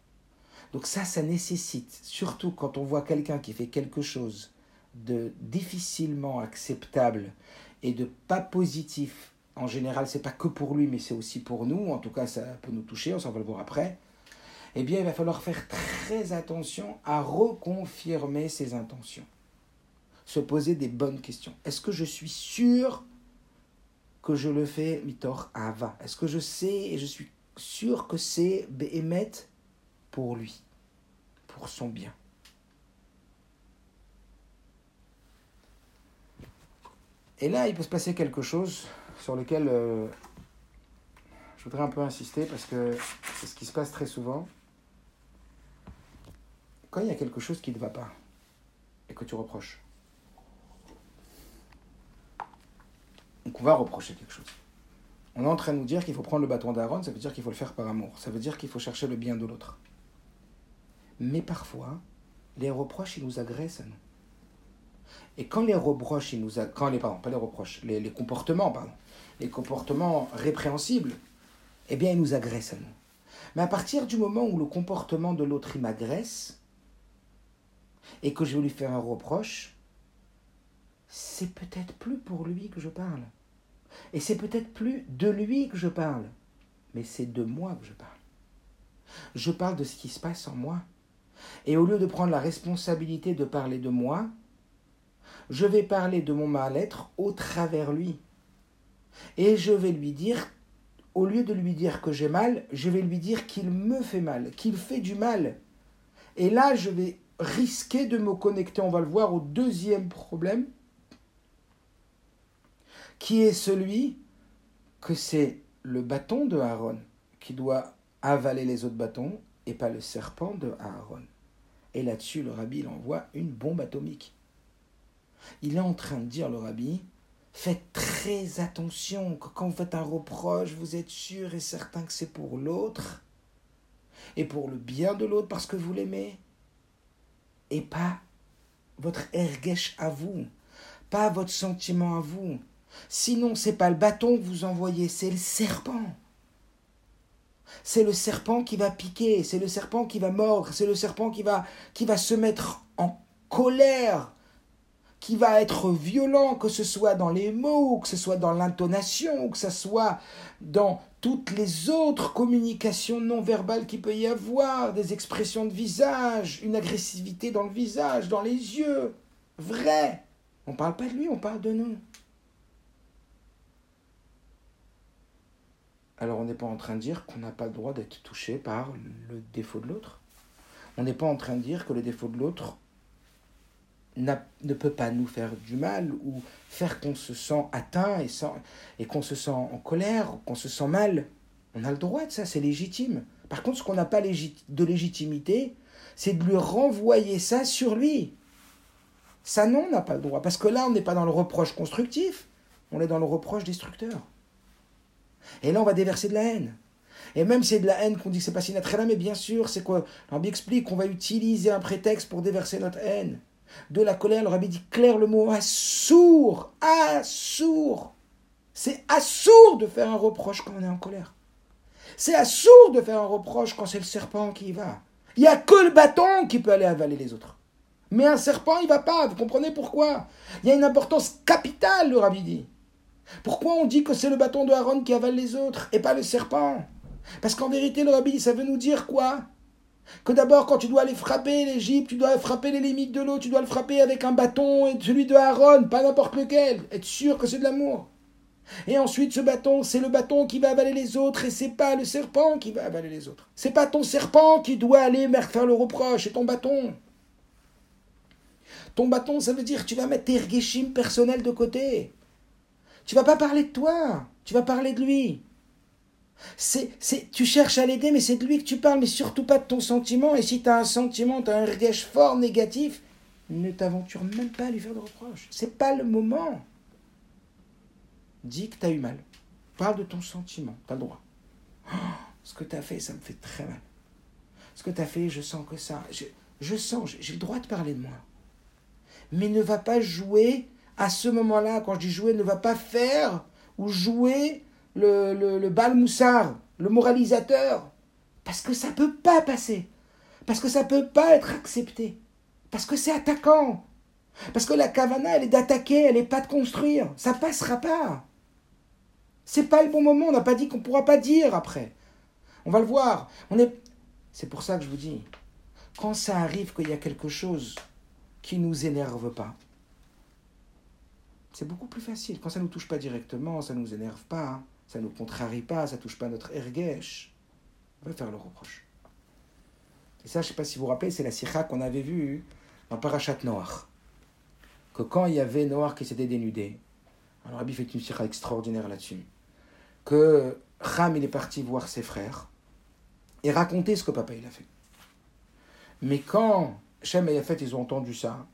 Donc ça, ça nécessite, surtout quand on voit quelqu'un qui fait quelque chose de difficilement acceptable et de pas positif, en général, c'est pas que pour lui, mais c'est aussi pour nous, en tout cas, ça peut nous toucher, on s'en va le voir après, eh bien, il va falloir faire très attention à reconfirmer ses intentions. Se poser des bonnes questions. Est-ce que je suis sûr que je le fais mitor ava Est-ce que je sais et je suis sûr que c'est behemet pour lui, pour son bien? Et là, il peut se passer quelque chose sur lequel euh, je voudrais un peu insister parce que c'est ce qui se passe très souvent. Quand il y a quelque chose qui ne va pas et que tu reproches, donc on va reprocher quelque chose. On est en train de nous dire qu'il faut prendre le bâton d'Aaron, ça veut dire qu'il faut le faire par amour, ça veut dire qu'il faut chercher le bien de l'autre. Mais parfois, les reproches, ils nous agressent à nous. Et quand les reproches, ils nous quand les pardon, pas les reproches, les, les, comportements, pardon, les comportements répréhensibles, eh bien, ils nous agressent à nous. Mais à partir du moment où le comportement de l'autre il m'agresse et que je vais lui faire un reproche, c'est peut-être plus pour lui que je parle. Et c'est peut-être plus de lui que je parle, mais c'est de moi que je parle. Je parle de ce qui se passe en moi. Et au lieu de prendre la responsabilité de parler de moi, je vais parler de mon mal-être au travers lui. Et je vais lui dire, au lieu de lui dire que j'ai mal, je vais lui dire qu'il me fait mal, qu'il fait du mal. Et là, je vais risquer de me connecter, on va le voir, au deuxième problème, qui est celui que c'est le bâton de Aaron qui doit avaler les autres bâtons et pas le serpent de Aaron. Et là-dessus, le rabbi il envoie une bombe atomique. Il est en train de dire, le rabbi, faites très attention que quand vous faites un reproche, vous êtes sûr et certain que c'est pour l'autre et pour le bien de l'autre parce que vous l'aimez et pas votre ergesh à vous, pas votre sentiment à vous. Sinon, c'est pas le bâton que vous envoyez, c'est le serpent. C'est le serpent qui va piquer, c'est le serpent qui va mordre, c'est le serpent qui va, qui va se mettre en colère, qui va être violent, que ce soit dans les mots, que ce soit dans l'intonation, que ce soit dans toutes les autres communications non verbales qu'il peut y avoir, des expressions de visage, une agressivité dans le visage, dans les yeux. Vrai. On ne parle pas de lui, on parle de nous. alors on n'est pas en train de dire qu'on n'a pas le droit d'être touché par le défaut de l'autre. On n'est pas en train de dire que le défaut de l'autre ne peut pas nous faire du mal ou faire qu'on se sent atteint et, qu'on se sent en colère, qu'on se sent mal. On a le droit de ça, c'est légitime. Par contre, ce qu'on n'a pas de légitimité, c'est de lui renvoyer ça sur lui. Ça, non, on n'a pas le droit. Parce que là, on n'est pas dans le reproche constructif, on est dans le reproche destructeur. Et là, on va déverser de la haine. Et même si c'est de la haine qu'on dit que c'est pas naturel, mais bien sûr, c'est quoi? Rabbi explique qu'on va utiliser un prétexte pour déverser notre haine. De la colère, le rabbi dit clair le mot assourd. Assourd. C'est assourd de faire un reproche quand on est en colère. C'est assourd de faire un reproche quand c'est le serpent qui y va. Il n'y a que le bâton qui peut aller avaler les autres. Mais un serpent, il va pas. Vous comprenez pourquoi? Il y a une importance capitale, le rabbi dit. Pourquoi on dit que c'est le bâton de Aaron qui avale les autres et pas le serpent? Parce qu'en vérité, le rabbi, ça veut nous dire quoi? Que d'abord, quand tu dois aller frapper l'Égypte, tu dois frapper les limites de l'eau, tu dois le frapper avec un bâton et celui de Aaron, pas n'importe lequel. Être sûr que c'est de l'amour. Et ensuite, ce bâton, c'est le bâton qui va avaler les autres et c'est pas le serpent qui va avaler les autres. C'est pas ton serpent qui doit aller faire le reproche, c'est ton bâton. Ton bâton, ça veut dire que tu vas mettre tes rgeshim personnels de côté. Tu vas pas parler de toi, tu vas parler de lui. C'est, c'est, tu cherches à l'aider, mais c'est de lui que tu parles, mais surtout pas de ton sentiment. Et si tu as un sentiment, tu as un regage fort négatif, ne t'aventure même pas à lui faire de reproches. C'est pas le moment. Dis que tu as eu mal. Parle de ton sentiment, tu as le droit. Oh, ce que tu as fait, ça me fait très mal. Ce que tu as fait, je sens que ça. Je, je sens, j'ai le droit de parler de moi. Mais ne va pas jouer à ce moment-là, quand je dis jouer, ne va pas faire ou jouer le, le, le moralisateur. Parce que ça ne peut pas passer. Parce que ça ne peut pas être accepté. Parce que c'est attaquant. Parce que la kavana, elle est d'attaquer, elle n'est pas de construire. Ça passera pas. C'est pas le bon moment. On n'a pas dit qu'on ne pourra pas dire après. On va le voir. On est... C'est pour ça que je vous dis, quand ça arrive qu'il y a quelque chose qui nous énerve pas, c'est beaucoup plus facile. Quand ça ne nous touche pas directement, ça ne nous énerve pas, ça ne nous contrarie pas, ça ne touche pas notre ergesh, on va faire le reproche. Et ça, je ne sais pas si vous vous rappelez, c'est la sikha qu'on avait vue dans Parashat Noir. Que quand il y avait Noir qui s'était dénudé, alors Rabbi fait une sikha extraordinaire là-dessus, que Ram, il est parti voir ses frères et raconter ce que papa il a fait. Mais quand Shem et fait, ils ont entendu ça,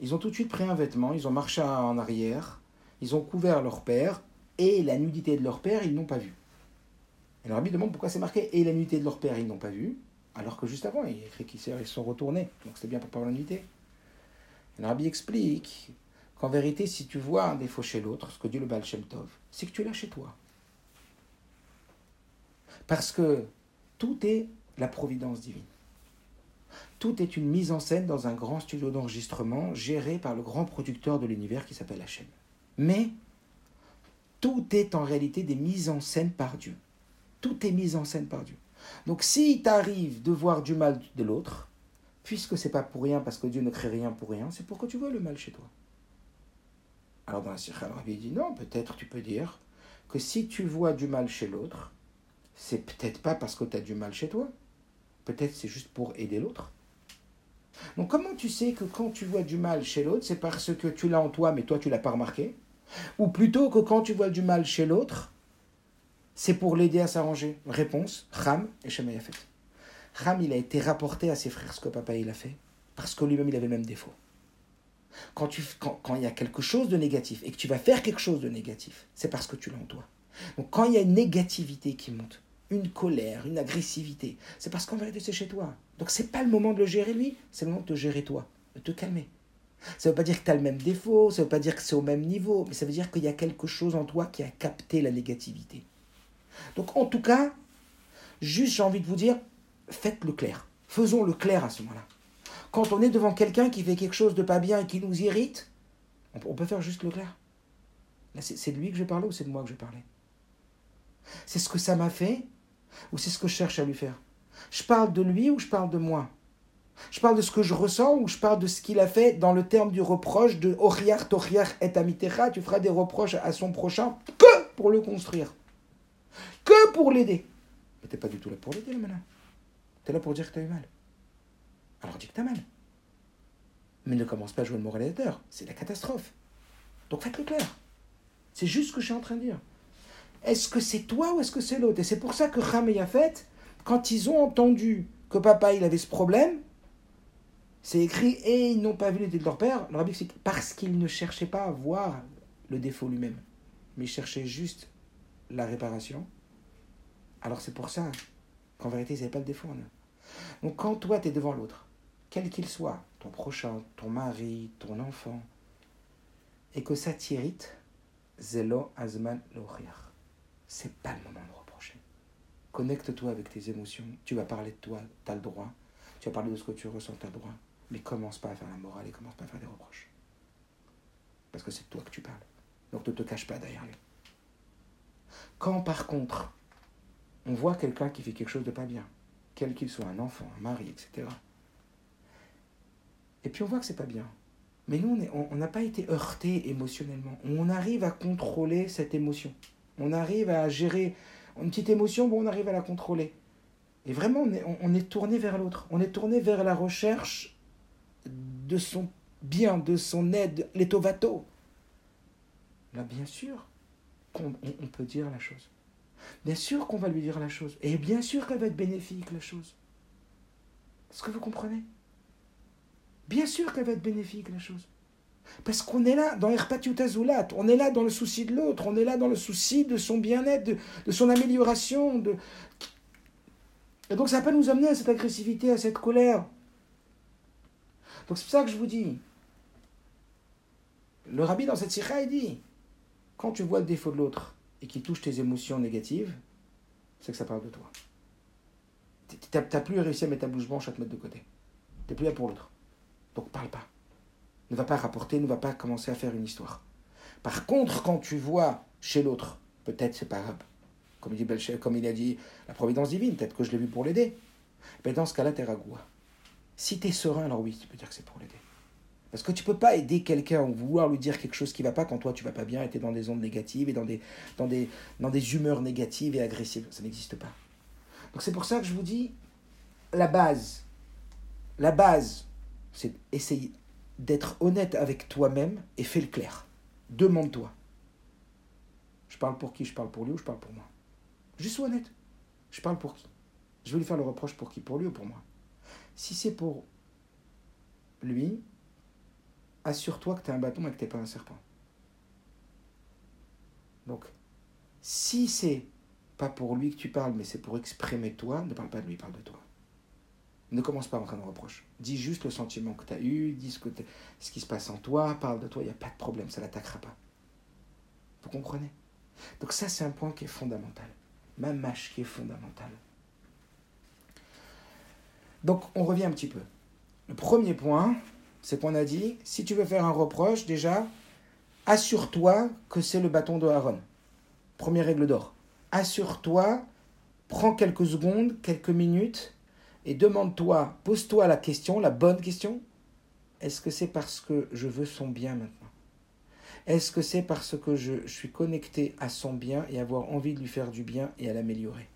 ils ont tout de suite pris un vêtement, ils ont marché en arrière, ils ont couvert leur père, et la nudité de leur père, ils n'ont pas vu. Et le demande pourquoi c'est marqué et la nudité de leur père, ils n'ont pas vu, alors que juste avant, il a écrit qu'ils sont retournés, donc c'était bien pour parler de la nudité. Et le explique qu'en vérité, si tu vois un défaut chez l'autre, ce que dit le Baal Shem Tov, c'est que tu l'as chez toi. Parce que tout est la providence divine. Tout est une mise en scène dans un grand studio d'enregistrement géré par le grand producteur de l'univers qui s'appelle Hachem. Mais tout est en réalité des mises en scène par Dieu. Tout est mis en scène par Dieu. Donc si t'arrive de voir du mal de l'autre, puisque c'est pas pour rien, parce que Dieu ne crée rien pour rien, c'est pour que tu vois le mal chez toi. Alors dans la Rabbi dit non, peut-être tu peux dire que si tu vois du mal chez l'autre, c'est peut-être pas parce que tu as du mal chez toi, peut-être c'est juste pour aider l'autre. Donc comment tu sais que quand tu vois du mal chez l'autre, c'est parce que tu l'as en toi, mais toi tu l'as pas remarqué? Ou plutôt que quand tu vois du mal chez l'autre, c'est pour l'aider à s'arranger Réponse, Ram et Shemayafet. Ram, il a été rapporté à ses frères ce que papa il a fait, parce que lui-même il avait le même défaut. Quand, tu, quand, quand il y a quelque chose de négatif et que tu vas faire quelque chose de négatif, c'est parce que tu l'as en toi. Donc quand il y a une négativité qui monte, une colère, une agressivité, c'est parce qu'en vérité c'est chez toi. Donc c'est pas le moment de le gérer lui, c'est le moment de te gérer toi, de te calmer. Ça ne veut pas dire que tu as le même défaut, ça ne veut pas dire que c'est au même niveau, mais ça veut dire qu'il y a quelque chose en toi qui a capté la négativité. Donc en tout cas, juste j'ai envie de vous dire, faites le clair. Faisons le clair à ce moment-là. Quand on est devant quelqu'un qui fait quelque chose de pas bien et qui nous irrite, on peut faire juste le clair. C'est de lui que je parlais ou c'est de moi que je parlais? C'est ce que ça m'a fait ou c'est ce que je cherche à lui faire? Je parle de lui ou je parle de moi? Je parle de ce que je ressens ou je parle de ce qu'il a fait dans le terme du reproche de Oriar Toriar et Amitecha Tu feras des reproches à son prochain que pour le construire que pour l'aider. Mais t'es pas du tout là pour l'aider, maintenant. T'es là pour dire que t'as eu mal. Alors dis que t'as mal. Mais ne commence pas à jouer le moralisateur. C'est la catastrophe. Donc faites-le clair. C'est juste ce que je suis en train de dire. Est-ce que c'est toi ou est-ce que c'est l'autre? Et c'est pour ça que Ram et Yafet, quand ils ont entendu que papa il avait ce problème, c'est écrit et ils n'ont pas vu l'idée de leur père. Le rabbi parce qu'ils ne cherchaient pas à voir le défaut lui-même, mais ils cherchaient juste la réparation, alors c'est pour ça qu'en vérité, ils n'avaient pas le défaut Donc quand toi, tu es devant l'autre, quel qu'il soit, ton prochain, ton mari, ton enfant, et que ça t'irrite, zelo azman. C'est pas le moment de reprocher. Connecte-toi avec tes émotions. Tu vas parler de toi, tu as le droit. Tu vas parler de ce que tu ressens, tu as le droit. Mais commence pas à faire la morale et commence pas à faire des reproches. Parce que c'est toi que tu parles. Donc ne te cache pas derrière lui. Quand par contre, on voit quelqu'un qui fait quelque chose de pas bien, quel qu'il soit, un enfant, un mari, etc. Et puis on voit que c'est pas bien. Mais nous, on n'a pas été heurté émotionnellement. On arrive à contrôler cette émotion. On arrive à gérer une petite émotion, bon, on arrive à la contrôler. Et vraiment, on est tourné vers l'autre. On est tourné vers la recherche de son bien, de son aide, l'étovato. Là, bien sûr, qu'on on peut dire la chose. Bien sûr qu'on va lui dire la chose. Et bien sûr qu'elle va être bénéfique, la chose. Est-ce que vous comprenez? Bien sûr qu'elle va être bénéfique, la chose. Parce qu'on est là dans l'Erpatiutazulat, on est là dans le souci de l'autre, on est là dans le souci de son bien-être, de, son amélioration. De... Et donc ça va pas nous amener à cette agressivité, à cette colère. Donc c'est ça que je vous dis, le rabbi dans cette sikha, il dit, quand tu vois le défaut de l'autre et qui touche tes émotions négatives, c'est que ça parle de toi. Tu n'as plus réussi à mettre ta bouche blanche à te mettre de côté. Tu n'es plus là pour l'autre. Donc parle pas. Ne va pas rapporter, ne va pas commencer à faire une histoire. Par contre, quand tu vois chez l'autre, peut-être c'est pas grave, comme il, comme il a dit la providence divine, peut-être que je l'ai vu pour l'aider. Mais dans ce cas-là, t'es ragoua. Si tu es serein, alors oui, tu peux dire que c'est pour l'aider. Parce que tu peux pas aider quelqu'un ou vouloir lui dire quelque chose qui va pas quand toi tu vas pas bien et tu es dans des ondes négatives et dans des humeurs négatives et agressives. Ça n'existe pas. Donc c'est pour ça que je vous dis, la base, la base, c'est essayer d'être honnête avec toi-même et fais le clair. Demande-toi. Je parle pour qui? Je parle pour lui ou je parle pour moi? Juste sois honnête. Je parle pour qui? Je vais lui faire le reproche pour qui? Pour lui ou pour moi? Si c'est pour lui, assure-toi que tu es un bâton et que tu n'es pas un serpent. Donc, si c'est pas pour lui que tu parles, mais c'est pour exprimer toi, ne parle pas de lui, parle de toi. Ne commence pas entrer dans le reproche. Dis juste le sentiment que tu as eu, dis ce, ce qui se passe en toi, parle de toi, il n'y a pas de problème, ça ne l'attaquera pas. Vous comprenez? Donc ça, c'est un point qui est fondamental. Ma mâche qui est fondamental. Donc, on revient un petit peu. Le premier point, c'est qu'on a dit, si tu veux faire un reproche, déjà, assure-toi que c'est le bâton de Aaron. Première règle d'or. Assure-toi, prends quelques secondes, quelques minutes, et demande-toi, pose-toi la question, la bonne question. Est-ce que c'est parce que je veux son bien maintenant? Est-ce que c'est parce que je, suis connecté à son bien et avoir envie de lui faire du bien et à l'améliorer?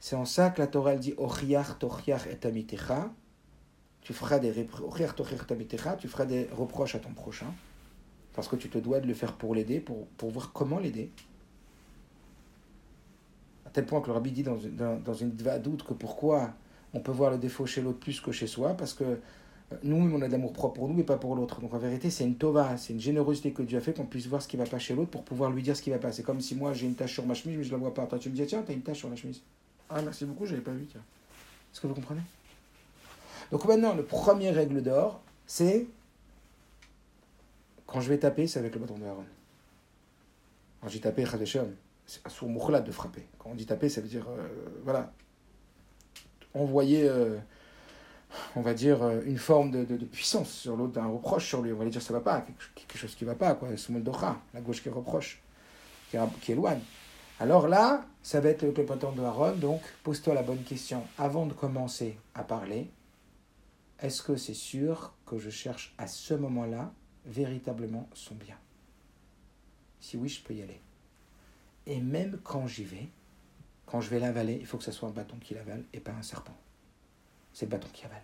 C'est en ça que la Torah dit Oriach et. Tu feras des tu feras des reproches à ton prochain parce que tu te dois de le faire pour l'aider, pour, pour voir comment l'aider. À tel point que le rabbi dit dans, dans, dans une doute que pourquoi on peut voir le défaut chez l'autre plus que chez soi, parce que nous, on a de l'amour propre pour nous et pas pour l'autre. Donc en vérité, c'est une tova, c'est une générosité que Dieu a fait qu'on puisse voir ce qui va pas chez l'autre pour pouvoir lui dire ce qui va pas. C'est comme si moi j'ai une tache sur ma chemise mais je la vois pas. Toi tu me dis tiens, t'as une tache sur la chemise. Ah merci beaucoup, j'avais pas vu. Est-ce que vous comprenez? Donc maintenant, le premier règle d'or, c'est quand je vais taper, c'est avec le bâton de Aaron. Quand j'ai tapé Khadeshon, c'est un sourd de frapper. Quand on dit taper, ça veut dire euh, voilà envoyer. Euh, on va dire, euh, une forme de, puissance sur l'autre, d'un reproche sur lui. On va lui dire ça va pas, quelque, chose qui va pas, quoi. la gauche qui reproche, qui, qui éloigne. Alors là, ça va être le patron de Aaron, donc pose-toi la bonne question avant de commencer à parler. Est-ce que c'est sûr que je cherche à ce moment-là véritablement son bien? Si oui, je peux y aller. Et même quand j'y vais, quand je vais l'avaler, il faut que ce soit un bâton qui l'avale et pas un serpent c'est le bâton qui avale.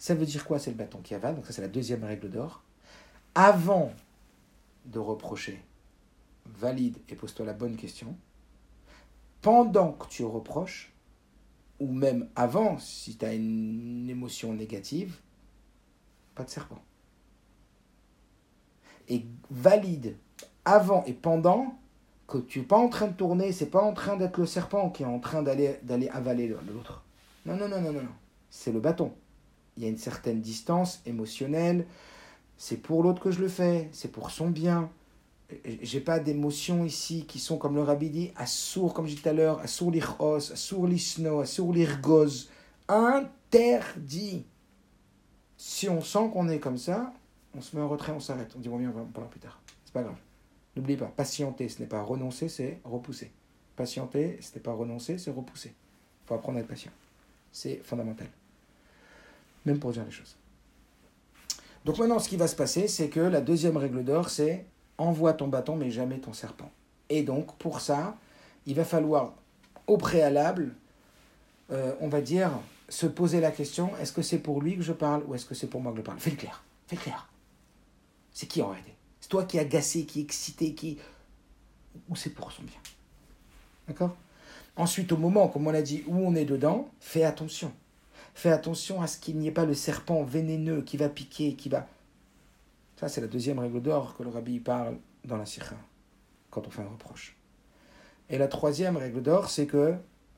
Ça veut dire quoi, c'est le bâton qui avale? Donc ça, c'est la deuxième règle d'or. Avant de reprocher, valide et pose-toi la bonne question. Pendant que tu reproches, ou même avant, si tu as une émotion négative, pas de serpent. Et valide avant et pendant que tu n'es pas en train de tourner, c'est pas en train d'être le serpent qui est en train d'aller avaler l'autre. Non, non, non, non, non, non c'est le bâton. Il y a une certaine distance émotionnelle. C'est pour l'autre que je le fais, c'est pour son bien. J'ai pas d'émotions ici qui sont, comme le rabbi dit, sourd, comme je disais tout à l'heure, assour l'irchos, assour l'isno, assour l'irgoz. Interdit. Si on sent qu'on est comme ça, on se met en retrait, on s'arrête. On dit, on vient, on va en parler plus tard. C'est pas grave. N'oubliez pas, patienter, ce n'est pas renoncer, c'est repousser. Patienter, ce n'est pas renoncer, c'est repousser. Il faut apprendre à être patient. C'est fondamental même pour dire les choses. Donc maintenant, ce qui va se passer, c'est que la deuxième règle d'or, c'est envoie ton bâton, mais jamais ton serpent. Et donc, pour ça, il va falloir, au préalable, euh, on va dire, se poser la question, est-ce que c'est pour lui que je parle ou est-ce que c'est pour moi que je parle? Fais le clair, fais le clair. C'est qui en réalité? C'est toi qui es agacé, qui est excité, qui... Ou c'est pour son bien D'accord? Ensuite, au moment, comme on l'a dit, où on est dedans, fais attention. Fais attention à ce qu'il n'y ait pas le serpent vénéneux qui va piquer, qui va. C'est la deuxième règle d'or que le rabbi parle dans la sikha, quand on fait un reproche. Et la troisième règle d'or, c'est que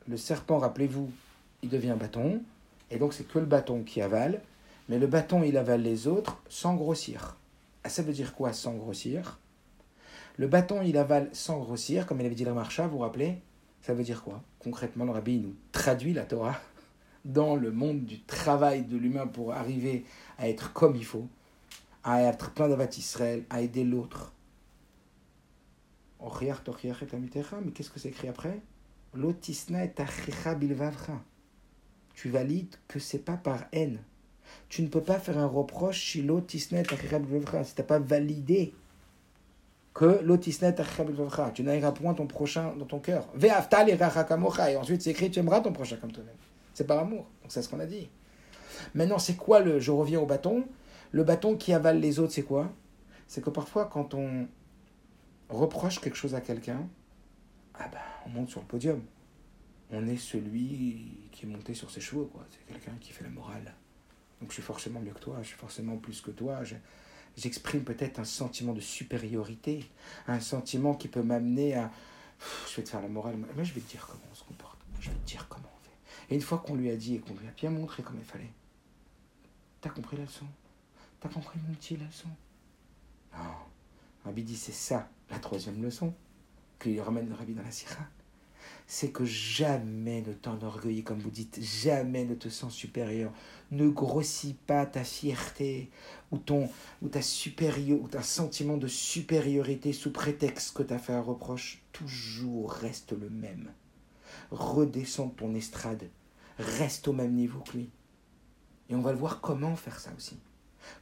le serpent, rappelez-vous, il devient bâton, et donc c'est que le bâton qui avale, mais le bâton, il avale les autres sans grossir. Ah, ça veut dire quoi sans grossir? Le bâton, il avale sans grossir, comme il avait dit la marcha, vous vous rappelez? Ça veut dire quoi? Concrètement, le rabbi nous traduit la Torah dans le monde du travail de l'humain pour arriver à être comme il faut, à être plein d'avat Israël, à aider l'autre. Mais qu'est-ce que c'est écrit après? Tu valides que c'est pas par haine. Tu ne peux pas faire un reproche si l'autisnet si tu n'as pas validé que l'autisnet tu n'aimeras point ton prochain dans ton cœur. Et ensuite c'est écrit tu aimeras ton prochain comme toi-même. C'est par amour. Donc c'est ce qu'on a dit. Maintenant, c'est quoi le. Je reviens au bâton. Le bâton qui avale les autres, c'est quoi? C'est que parfois, quand on reproche quelque chose à quelqu'un, ah ben, on monte sur le podium. On est celui qui est monté sur ses chevaux, quoi. C'est quelqu'un qui fait la morale. Donc je suis forcément mieux que toi, je suis forcément plus que toi. J'exprime peut-être un sentiment de supériorité, un sentiment qui peut m'amener à. Je vais te faire la morale, mais je vais te dire comment on se comporte. Je vais te dire comment. Et une fois qu'on lui a dit et qu'on lui a bien montré comme il fallait, t'as compris la leçon? T'as compris mon petit leçon Non. Rabbi dit c'est ça, la troisième leçon, qu'il ramène le Rabbi dans la sira. c'est que jamais ne t'enorgueillis, comme vous dites, jamais ne te sens supérieur. Ne grossis pas ta fierté ou, ton, ou, ta supérieur, ou ta sentiment de supériorité sous prétexte que tu as fait un reproche. Toujours reste le même. Redescends ton estrade. Reste au même niveau que lui. Et on va le voir comment faire ça aussi.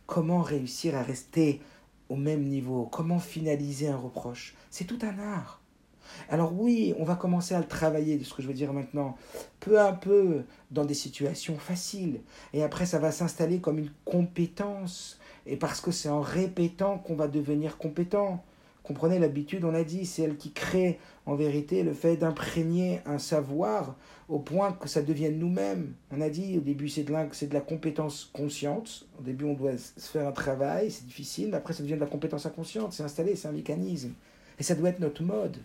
Comment réussir à rester au même niveau? Comment finaliser un reproche? C'est tout un art. Alors oui, on va commencer à le travailler, de ce que je veux dire maintenant, peu à peu, dans des situations faciles. Et après, ça va s'installer comme une compétence. Et parce que c'est en répétant qu'on va devenir compétent. Comprenez l'habitude, on a dit, c'est elle qui crée en vérité le fait d'imprégner un savoir au point que ça devienne nous-mêmes. On a dit au début c'est de, la, c'est de la compétence consciente. Au début on doit se faire un travail, c'est difficile, mais après ça devient de la compétence inconsciente, c'est installé, c'est un mécanisme. Et ça doit être notre mode.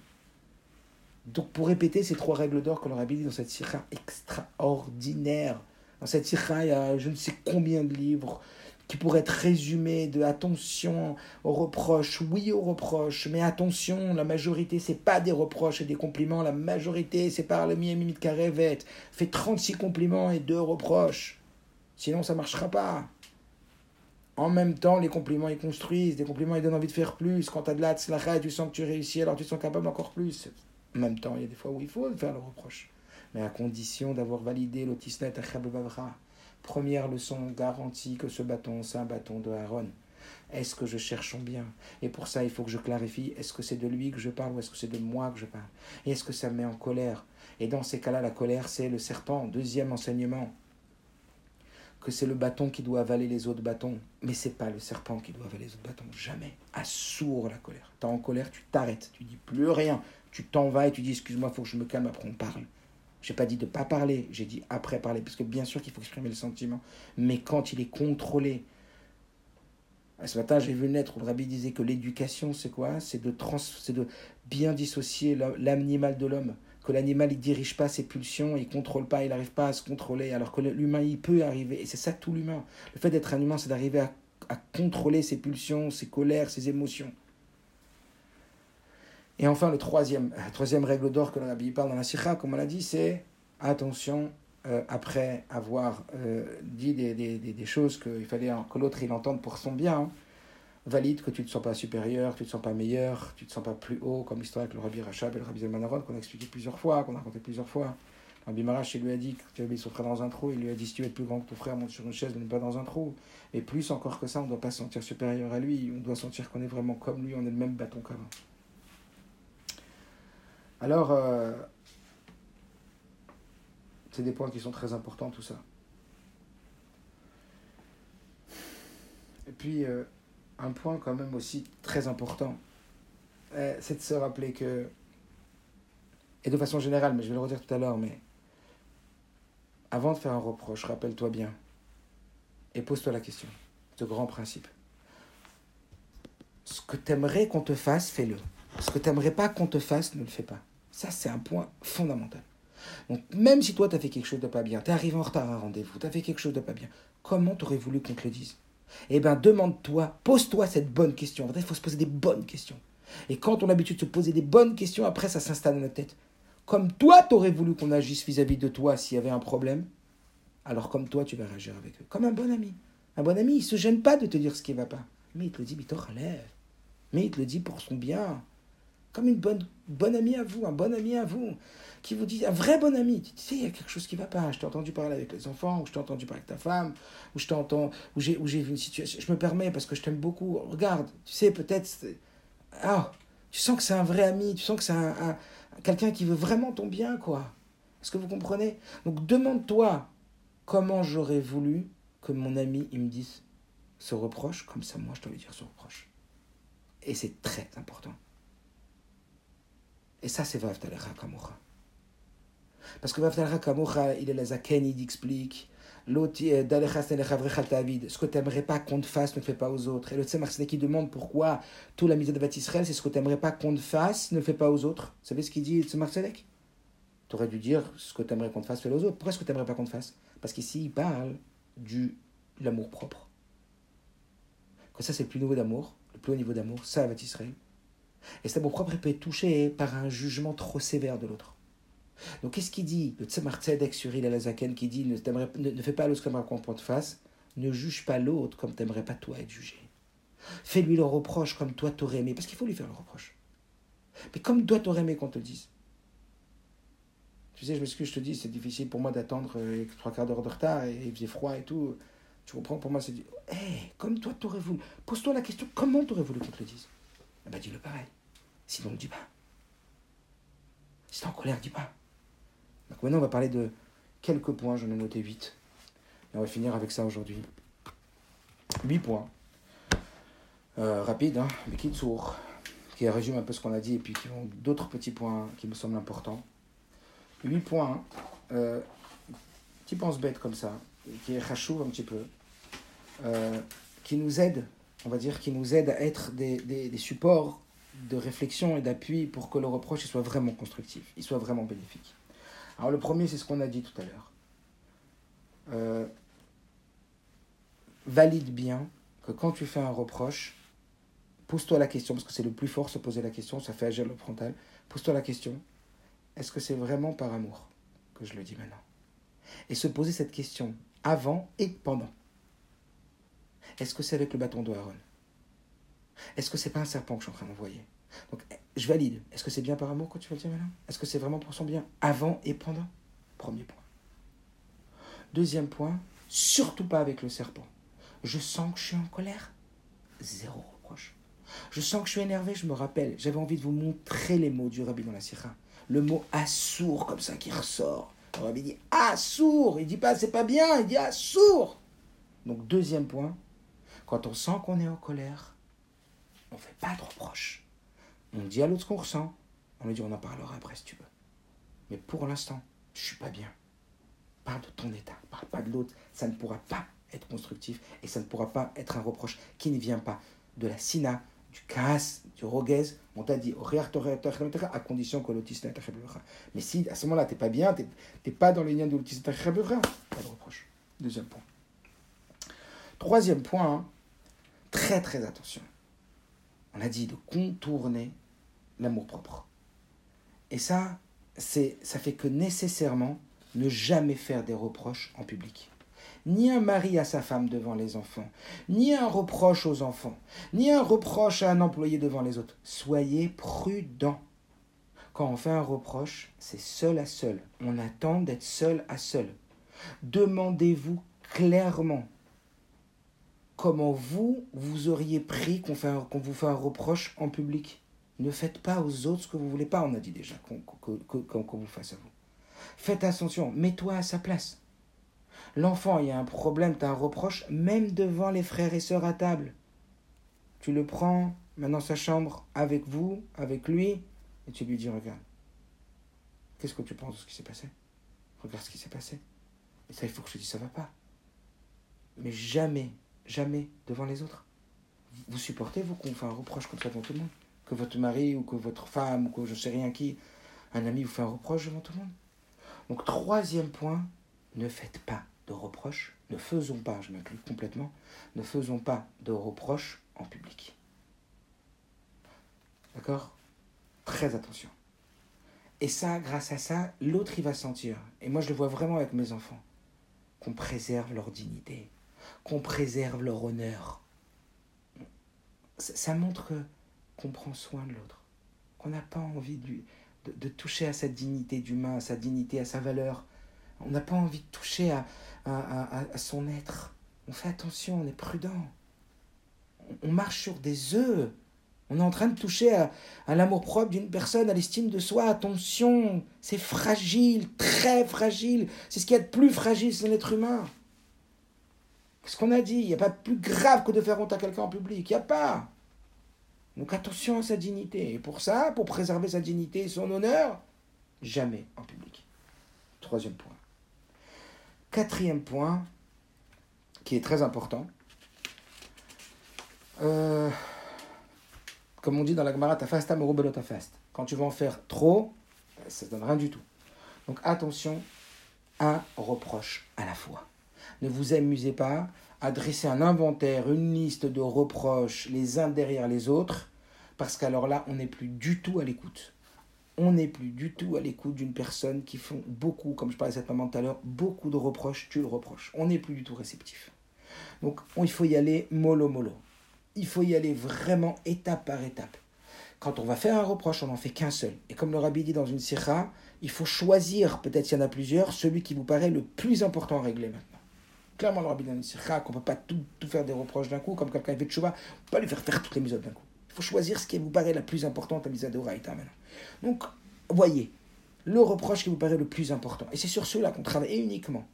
Donc pour répéter ces trois règles d'or que l'on a dit dans cette sira extraordinaire, dans cette sira il y a je ne sais combien de livres qui pourraient être résumés de attention aux reproches, oui aux reproches, mais attention, la majorité c'est pas des reproches et des compliments, la majorité c'est par le de Karevet, fait 36 compliments et deux reproches, sinon ça marchera pas. En même temps, les compliments ils construisent, des compliments ils donnent envie de faire plus, quand tu as de la tzlacha tu sens que tu réussis, alors tu te sens capable encore plus. En même temps, il y a des fois où il faut faire le reproche. Mais à condition d'avoir validé l'otisnet à Première leçon garantie que ce bâton, c'est un bâton de Aaron. Est-ce que je cherche son bien? Et pour ça, il faut que je clarifie, est-ce que c'est de lui que je parle ou est-ce que c'est de moi que je parle? Et est-ce que ça me met en colère? Et dans ces cas-là, la colère, c'est le serpent. Deuxième enseignement, que c'est le bâton qui doit avaler les autres bâtons. Mais c'est pas le serpent qui doit avaler les autres bâtons. Jamais. Assourd la colère. T'es en colère, tu t'arrêtes. Tu dis plus rien tu t'en vas et tu dis excuse-moi, faut que je me calme, après on parle. J'ai pas dit de pas parler, j'ai dit après parler, parce que bien sûr qu'il faut exprimer le sentiment, mais quand il est contrôlé. Ce matin, j'ai vu naître où le rabbi disait que l'éducation, c'est quoi? C'est de, de bien dissocier l'animal de l'homme. Que l'animal, il dirige pas ses pulsions, il contrôle pas, il n'arrive pas à se contrôler, alors que l'humain, il peut arriver. Et c'est ça tout l'humain. Le fait d'être un humain, c'est d'arriver à contrôler ses pulsions, ses colères, ses émotions. Et enfin, le troisième, la troisième règle d'or que le rabbi parle dans la sikha, comme on l'a dit, c'est attention, euh, après avoir euh, dit des, des, des, choses qu'il fallait que l'autre il entende pour son bien, hein, valide que tu ne te sens pas supérieur, tu ne te sens pas meilleur, tu ne te sens pas plus haut, comme l'histoire avec le rabbi Rachab et le rabbi Zalmanarod qu'on a expliqué plusieurs fois, qu'on a raconté plusieurs fois. Rabbi Marash, lui a dit que tu avais son frère dans un trou, il lui a dit si tu veux être plus grand que ton frère, monte sur une chaise, ne pas dans un trou. Et plus encore que ça, on ne doit pas se sentir supérieur à lui, on doit sentir qu'on est vraiment comme lui, on est le même bâton qu'avant. Alors, euh, c'est des points qui sont très importants, tout ça. Et puis, euh, un point quand même aussi très important, euh, c'est de se rappeler que, et de façon générale, mais je vais le redire tout à l'heure, mais avant de faire un reproche, rappelle-toi bien, et pose-toi la question, ce grand principe. Ce que tu aimerais qu'on te fasse, fais-le. Ce que tu n'aimerais pas qu'on te fasse, ne le fais pas. Ça, c'est un point fondamental. Donc, même si toi, tu as fait quelque chose de pas bien, tu es arrivé en retard à un rendez-vous, tu as fait quelque chose de pas bien, comment tu aurais voulu qu'on te le dise? Eh bien, demande-toi, pose-toi cette bonne question. En fait, il faut se poser des bonnes questions. Et quand on a l'habitude de se poser des bonnes questions, après, ça s'installe dans notre tête. Comme toi, tu aurais voulu qu'on agisse vis-à-vis de toi s'il y avait un problème, alors comme toi, tu vas réagir avec eux. Comme un bon ami. Un bon ami, il se gêne pas de te dire ce qui ne va pas. Mais il te le dit, mais relève. Mais il te le dit pour son bien comme une bonne, bonne amie à vous, un bon ami à vous, qui vous dit, un vrai bon ami, tu sais, il y a quelque chose qui ne va pas, je t'ai entendu parler avec les enfants, ou je t'ai entendu parler avec ta femme, ou je t'entends, ou j'ai, vu une situation, je me permets parce que je t'aime beaucoup, regarde, tu sais, peut-être, ah, tu sens que c'est un vrai ami, tu sens que c'est un, quelqu'un qui veut vraiment ton bien, quoi. Est-ce que vous comprenez? Donc demande-toi comment j'aurais voulu que mon ami il me dise ce reproche, comme ça moi je dois lui dire ce reproche. Et c'est très important. Et ça, c'est Vavtalecha Kamocha. Parce que Vavtalecha Kamocha, il est la Zaken, il explique. L'autre, euh, ce que tu n'aimerais pas qu'on te fasse, ne le fais pas aux autres. Et le Tzemach qui demande pourquoi tout la de Israël, c'est ce que tu n'aimerais pas qu'on te fasse, ne le fais pas aux autres. Vous savez ce qu'il dit, le Tu aurais dû dire ce que tu aimerais qu'on te fasse, fais aux autres. Pourquoi est-ce que tu n'aimerais pas qu'on te fasse? Parce qu'ici, il parle du l'amour propre. Que ça, c'est le plus nouveau d'amour, le plus haut niveau d'amour, ça, Israël. Et cet amour propre peut être touché par un jugement trop sévère de l'autre. Donc qu'est-ce qu'il dit Le Tzemar Tzedek sur Il Alazaken qui dit ne, ne, ne fais pas l'autre comme un qu'on te face, ne juge pas l'autre comme t'aimerais pas toi être jugé. Fais-lui le reproche comme toi t'aurais aimé, parce qu'il faut lui faire le reproche. Mais comme toi t'aurais aimé qu'on te le dise. Tu sais, je m'excuse, je te dis, c'est difficile pour moi d'attendre euh, trois quarts d'heure de retard et il faisait froid et tout. Tu comprends Pour moi, c'est hé, comme toi t'aurais voulu. Pose-toi la question, comment t'aurais voulu qu'on te le dise? Eh ben, dis-le pareil. Sinon, ne dis pas. Si t'es en colère, dis pas. Donc maintenant, on va parler de quelques points, j'en ai noté 8. Et on va finir avec ça aujourd'hui. 8 points. Euh, rapide, hein, mais qui sourd, qui résume un peu ce qu'on a dit et puis qui ont d'autres petits points qui me semblent importants. 8 points, euh, qui pense bête comme ça, qui est un petit peu, euh, qui nous aide, on va dire, qui nous aide à être des supports de réflexion et d'appui pour que le reproche soit vraiment constructif, il soit vraiment bénéfique. Alors le premier, c'est ce qu'on a dit tout à l'heure. Euh, valide bien que quand tu fais un reproche, pose-toi la question, parce que c'est le plus fort se poser la question, ça fait agir le frontal, pose-toi la question, est-ce que c'est vraiment par amour que je le dis maintenant? Et se poser cette question avant et pendant. Est-ce que c'est avec le bâton de Est-ce que c'est pas un serpent que je suis en train d'envoyer? Donc, je valide. Est-ce que c'est bien par amour que tu vas le dire maintenant Est-ce que c'est vraiment pour son bien Avant et pendant? Premier point. Deuxième point, surtout pas avec le serpent. Je sens que je suis en colère. Zéro reproche. Je sens que je suis énervé, je me rappelle. J'avais envie de vous montrer les mots du rabbi dans la sira. Le mot assour, comme ça, qui ressort. Le rabbi dit assour. Il dit pas c'est pas bien, il dit assour. Donc, deuxième point, quand on sent qu'on est en colère, on ne fait pas de reproche. On dit à l'autre ce qu'on ressent. On lui dit on en parlera après si tu veux. Mais pour l'instant, je suis pas bien. Parle de ton état, parle pas de l'autre. Ça ne pourra pas être constructif et ça ne pourra pas être un reproche qui ne vient pas de la sina, du casse, du roguez. On t'a dit à condition que l'autiste n'est Mais si à ce moment-là, tu n'es pas bien, tu n'es pas dans les liens de l'autiste, pas de reproche. Deuxième point. Troisième point, hein. Très très attention. On a dit de contourner l'amour propre. Et ça, c'est, ça fait que nécessairement ne jamais faire des reproches en public. Ni un mari à sa femme devant les enfants, ni un reproche aux enfants, ni un reproche à un employé devant les autres. Soyez prudents. Quand on fait un reproche, c'est seul à seul. On attend d'être seul à seul. Demandez-vous clairement comment vous, vous auriez pris qu'on, vous fait un reproche en public? Ne faites pas aux autres ce que vous voulez pas, on a dit déjà, qu'on vous fasse à vous. Faites attention, mets-toi à sa place. L'enfant, il y a un problème, tu as un reproche, même devant les frères et sœurs à table. Tu le prends maintenant sa chambre avec vous, avec lui, et tu lui dis Regarde, qu'est-ce que tu penses de ce qui s'est passé? Regarde ce qui s'est passé. Et ça, il faut que je te dise Ça va pas. Mais jamais, jamais devant les autres. Vous supportez, vous, qu'on fait un reproche comme ça devant tout le monde? Que votre mari ou que votre femme ou que je sais rien qui, un ami vous fait un reproche devant tout le monde? Donc troisième point, ne faites pas de reproches, ne faisons pas, je m'inclus complètement, ne faisons pas de reproches en public. D'accord? Très attention. Et ça, grâce à ça, l'autre, il va sentir, et moi je le vois vraiment avec mes enfants, qu'on préserve leur dignité, qu'on préserve leur honneur. Ça, montre qu'on prend soin de l'autre, qu'on n'a pas envie de de, toucher à sa dignité d'humain, à sa dignité, à sa valeur. On n'a pas envie de toucher à, à, son être. On fait attention, on est prudent. On, marche sur des œufs. On est en train de toucher à, à l'amour propre d'une personne, à l'estime de soi. Attention, c'est fragile, très fragile. C'est ce qu'il y a de plus fragile, c'est l'être humain. Qu'est-ce qu'on a dit? Il n'y a pas plus grave que de faire honte à quelqu'un en public. Il n'y a pas. Donc attention à sa dignité. Et pour ça, pour préserver sa dignité et son honneur, jamais en public. Troisième point. Quatrième point, qui est très important. Euh, comme on dit dans la Gemara, ta fasta ta fast. Quand tu vas en faire trop, ça ne donne rien du tout. Donc attention, un reproche à la fois. Ne vous amusez pas à dresser un inventaire, une liste de reproches les uns derrière les autres, parce qu'alors là, on n'est plus du tout à l'écoute. on n'est plus du tout à l'écoute d'une personne qui font beaucoup, comme je parlais cette maman tout à l'heure, beaucoup de reproches, tu le reproches. On n'est plus du tout réceptif. Donc il faut y aller mollo mollo. Il faut y aller vraiment étape par étape. Quand on va faire un reproche, on n'en fait qu'un seul. Et comme le rabbi dit dans une sira, il faut choisir, peut-être s'il y en a plusieurs, celui qui vous paraît le plus important à régler maintenant. Clairement, le rabbi sira qu'on ne peut pas tout, faire des reproches d'un coup, comme quelqu'un fait de chouva, on ne peut pas lui faire faire toutes les mises d'un coup. Il faut choisir ce qui vous paraît la plus importante à misa de maintenant. Donc, voyez, le reproche qui vous paraît le plus important. Et c'est sur cela qu'on travaille uniquement.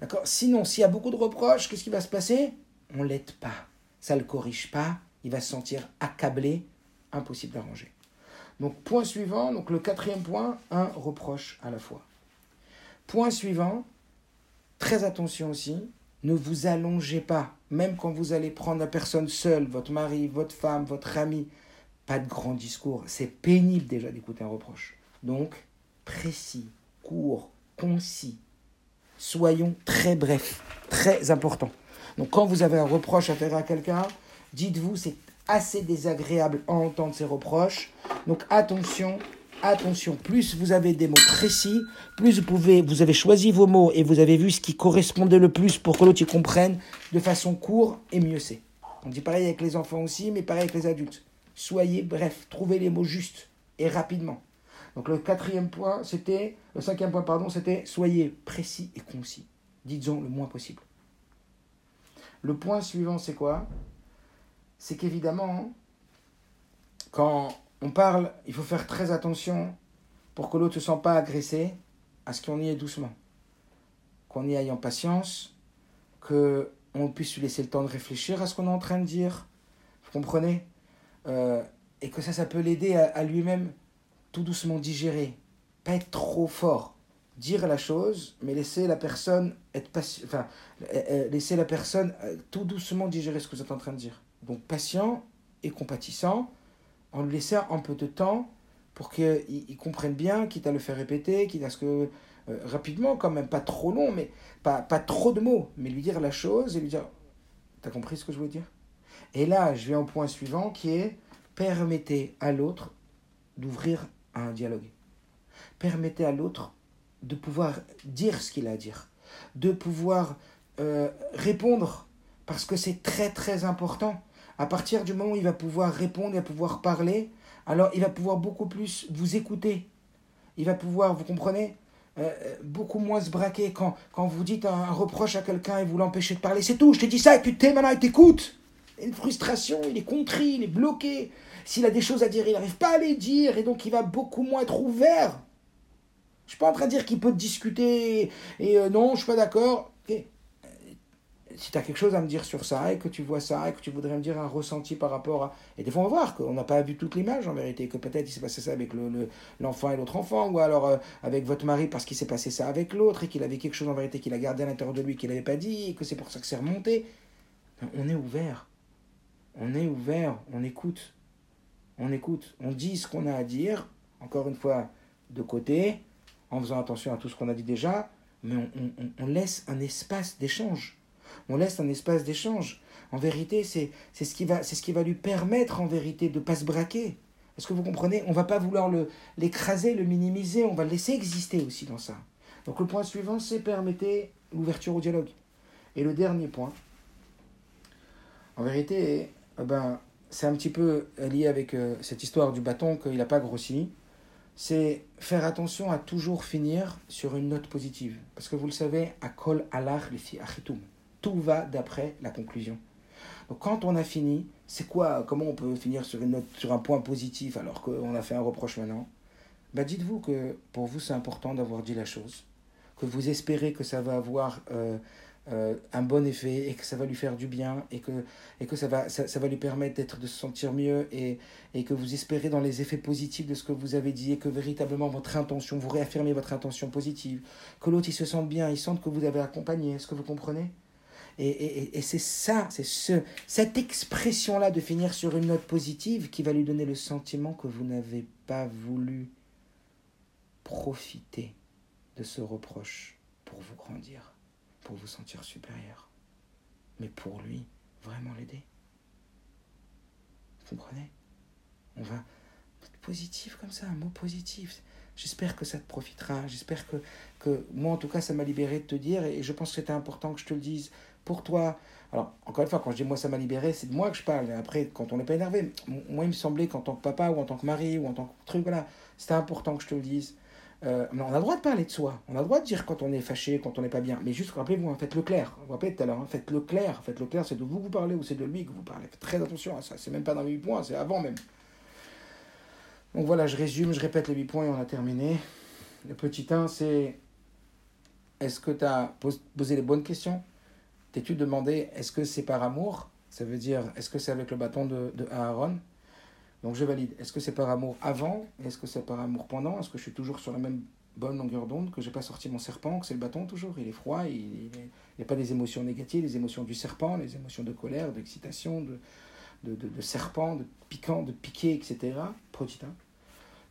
D'accord? Sinon, s'il y a beaucoup de reproches, qu'est-ce qui va se passer? On ne l'aide pas. Ça ne le corrige pas. Il va se sentir accablé. Impossible d'arranger. Donc, point suivant, donc le quatrième point, un reproche à la fois. Point suivant, très attention aussi, ne vous allongez pas, même quand vous allez prendre la personne seule, votre mari, votre femme, votre ami, pas de grand discours. C'est pénible déjà d'écouter un reproche. Donc, précis, court, concis. Soyons très brefs, très important. Donc, quand vous avez un reproche à faire à quelqu'un, dites-vous, c'est assez désagréable à entendre ces reproches. Donc, attention, attention, plus vous avez des mots précis, plus vous pouvez, vous avez choisi vos mots et vous avez vu ce qui correspondait le plus pour que l'autre y comprenne de façon courte et mieux c'est. On dit pareil avec les enfants aussi, mais pareil avec les adultes. Soyez bref, trouvez les mots justes et rapidement. Donc le quatrième point, c'était, le cinquième point, pardon, c'était soyez précis et concis. Dites-en le moins possible. Le point suivant, c'est quoi? C'est qu'évidemment, quand on parle, il faut faire très attention pour que l'autre ne se sente pas agressé, à ce qu'on y ait doucement. Qu'on y aille en patience, qu'on puisse lui laisser le temps de réfléchir à ce qu'on est en train de dire. Vous comprenez? Euh, et que ça, ça peut l'aider à, lui-même tout doucement digérer, pas être trop fort, dire la chose, mais laisser la personne être enfin, euh, euh, laisser la personne tout doucement digérer ce que vous êtes en train de dire. Donc patient et compatissant, en lui laissant un peu de temps pour qu'il comprenne bien, quitte à le faire répéter, quitte à ce que rapidement, quand même, pas trop long, mais pas, trop de mots, mais lui dire la chose et lui dire T'as compris ce que je veux dire? Et là, je viens au point suivant qui est permettez à l'autre d'ouvrir un dialogue. Permettez à l'autre de pouvoir dire ce qu'il a à dire, de pouvoir euh, répondre, parce que c'est très très important. À partir du moment où il va pouvoir répondre, il va pouvoir parler, alors il va pouvoir beaucoup plus vous écouter. Il va pouvoir, vous comprenez, euh, beaucoup moins se braquer quand, quand vous dites un, reproche à quelqu'un et vous l'empêchez de parler. C'est tout, je t'ai dit ça et tu t'es maintenant, il t'écoute une frustration, il est contrit, il est bloqué. S'il a des choses à dire, il n'arrive pas à les dire et donc il va beaucoup moins être ouvert. Je suis pas en train de dire qu'il peut discuter et euh, non, je suis pas d'accord. Si tu as quelque chose à me dire sur ça et que tu vois ça et que tu voudrais me dire un ressenti par rapport à. Et des fois, on va voir qu'on n'a pas vu toute l'image en vérité, que peut-être il s'est passé ça avec l'enfant le, et l'autre enfant, ou alors euh, avec votre mari parce qu'il s'est passé ça avec l'autre et qu'il avait quelque chose en vérité qu'il a gardé à l'intérieur de lui qu'il n'avait pas dit et que c'est pour ça que c'est remonté. On est ouvert on est ouvert, on écoute. On écoute, on dit ce qu'on a à dire, encore une fois, de côté, en faisant attention à tout ce qu'on a dit déjà, mais on, laisse un espace d'échange. On laisse un espace d'échange. En vérité, c'est ce, qui va, ce qui va lui permettre, en vérité, de ne pas se braquer. Est-ce que vous comprenez? On va pas vouloir l'écraser, le, minimiser, on va le laisser exister aussi dans ça. Donc le point suivant, c'est permettez l'ouverture au dialogue. Et le dernier point, en vérité, eh ben, c'est un petit peu lié avec euh, cette histoire du bâton qu'il n'a pas grossi. C'est faire attention à toujours finir sur une note positive. Parce que vous le savez, à kol alach achitum. Tout va d'après la conclusion. Donc quand on a fini, c'est quoi Comment on peut finir sur un point positif alors qu'on a fait un reproche maintenant? Bah Dites-vous que pour vous c'est important d'avoir dit la chose, que vous espérez que ça va avoir euh, euh, un bon effet et que ça va lui faire du bien et que, et que ça, va, ça va lui permettre d'être, de se sentir mieux et, et que vous espérez dans les effets positifs de ce que vous avez dit et que véritablement votre intention, vous réaffirmez votre intention positive, que l'autre il se sente bien, il sente que vous avez accompagné, est-ce que vous comprenez? Et, et, et c'est ça, c'est ce, cette expression-là de finir sur une note positive qui va lui donner le sentiment que vous n'avez pas voulu profiter de ce reproche pour vous grandir pour vous sentir supérieur, mais pour lui, vraiment l'aider. Vous comprenez? On va positif comme ça, un mot positif. J'espère que ça te profitera. J'espère que, que moi, en tout cas, ça m'a libéré de te dire. Et je pense que c'était important que je te le dise pour toi. Alors, encore une fois, quand je dis moi, ça m'a libéré, c'est de moi que je parle. Après, quand on n'est pas énervé, moi, il me semblait qu'en tant que papa ou en tant que mari ou en tant que truc, voilà, c'était important que je te le dise. Euh, on a le droit de parler de soi. On a le droit de dire quand on est fâché, quand on n'est pas bien. Mais juste, rappelez-vous, hein, faites le clair. Vous vous rappelez tout à l'heure, hein, faites le clair. Faites le clair, c'est de vous que vous parlez ou c'est de lui que vous parlez. Faites très attention à ça. C'est même pas dans les 8 points, c'est avant même. Donc voilà, je résume, je répète les 8 points et on a terminé. Le petit 1, c'est est-ce que tu as posé les bonnes questions? T'es-tu demandé est-ce que c'est par amour? Ça veut dire est-ce que c'est avec le bâton de, Aaron? Donc je valide. Est-ce que c'est par amour avant? Est-ce que c'est par amour pendant? Est-ce que je suis toujours sur la même bonne longueur d'onde? Que j'ai pas sorti mon serpent? Que c'est le bâton toujours? Il est froid, il n'y a pas des émotions négatives, les émotions du serpent, les émotions de colère, d'excitation, de, serpent, de piquant, de piqué, etc. Petit 1.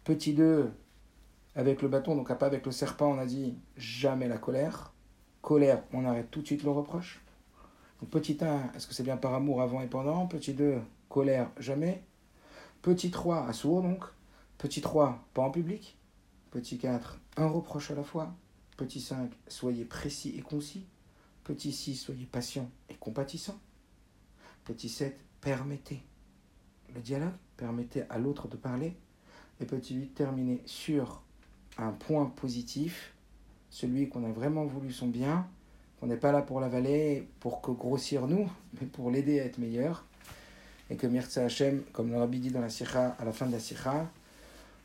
Petit 2, avec le bâton, donc pas avec le serpent, on a dit jamais la colère. Colère, on arrête tout de suite le reproche. Petit 1, est-ce que c'est bien par amour avant et pendant? Petit 2, colère, jamais. Petit 3, à sourd donc. Petit 3, pas en public. Petit 4, un reproche à la fois. Petit 5, soyez précis et concis. Petit 6, soyez patient et compatissant. Petit 7, permettez le dialogue, permettez à l'autre de parler. Et petit 8, terminer sur un point positif, celui qu'on a vraiment voulu son bien, qu'on n'est pas là pour l'avaler, pour que grossir nous, mais pour l'aider à être meilleur. Et que Mirza Hashem, comme le Rabbi dit dans la Sikha, à la fin de la Sikha,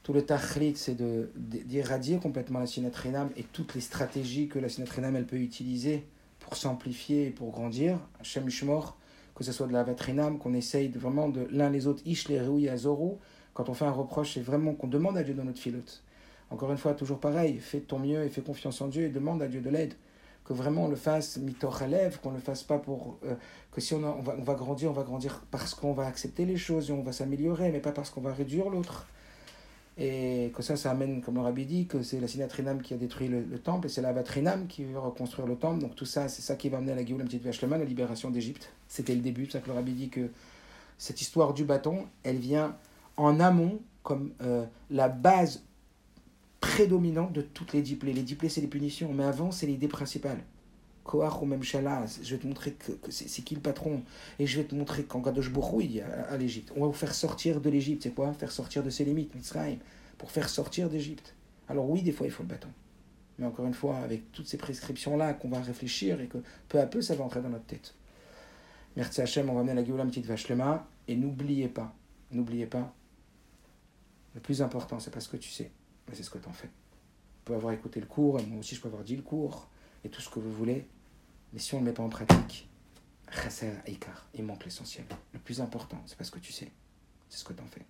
tout le tachlit, c'est d'irradier complètement la sinatrinam et toutes les stratégies que la sinatrinam elle peut utiliser pour s'amplifier et pour grandir. Hashem Ishmor, que ce soit de la vatrinam, qu'on essaye de, vraiment de l'un les autres, ish les et azoro. Quand on fait un reproche, c'est vraiment qu'on demande à Dieu dans notre filote. Encore une fois, toujours pareil, fais ton mieux et fais confiance en Dieu et demande à Dieu de l'aide. Que vraiment on le fasse relève, qu'on ne le fasse pas pour. Euh, que si on, va, on va grandir, on va grandir parce qu'on va accepter les choses et on va s'améliorer, mais pas parce qu'on va réduire l'autre. Et que ça, ça amène, comme le rabbi dit, que c'est la sinatrinam qui a détruit le, temple et c'est la vatrinam qui veut reconstruire le temple. Donc tout ça, c'est ça qui va amener à la Géoula petite vache la libération d'Égypte. C'était le début, c'est ça que le rabbi dit que cette histoire du bâton, elle vient en amont comme euh, la base prédominante de toutes les diplés. Les diplés, c'est les punitions, mais avant, c'est l'idée principale. Koach ou même je vais te montrer que, c'est qui le patron. Et je vais te montrer qu'en Kadosh il à, à l'Égypte. On va vous faire sortir de l'Égypte. C'est quoi? Faire sortir de ses limites, Mitzrayim, pour faire sortir d'Égypte. Alors oui, des fois, il faut le bâton. Mais encore une fois, avec toutes ces prescriptions-là qu'on va réfléchir et que peu à peu, ça va entrer dans notre tête. Merci Hachem, on va amener la Géoula, petite vache lema. Et n'oubliez pas, n'oubliez pas, le plus important, c'est pas ce que tu sais, c'est ce que tu en fais. Tu peux avoir écouté le cours, et moi aussi je peux avoir dit le cours, et tout ce que vous voulez, mais si on ne le met pas en pratique, il manque l'essentiel. Le plus important, c'est pas ce que tu sais, c'est ce que tu en fais.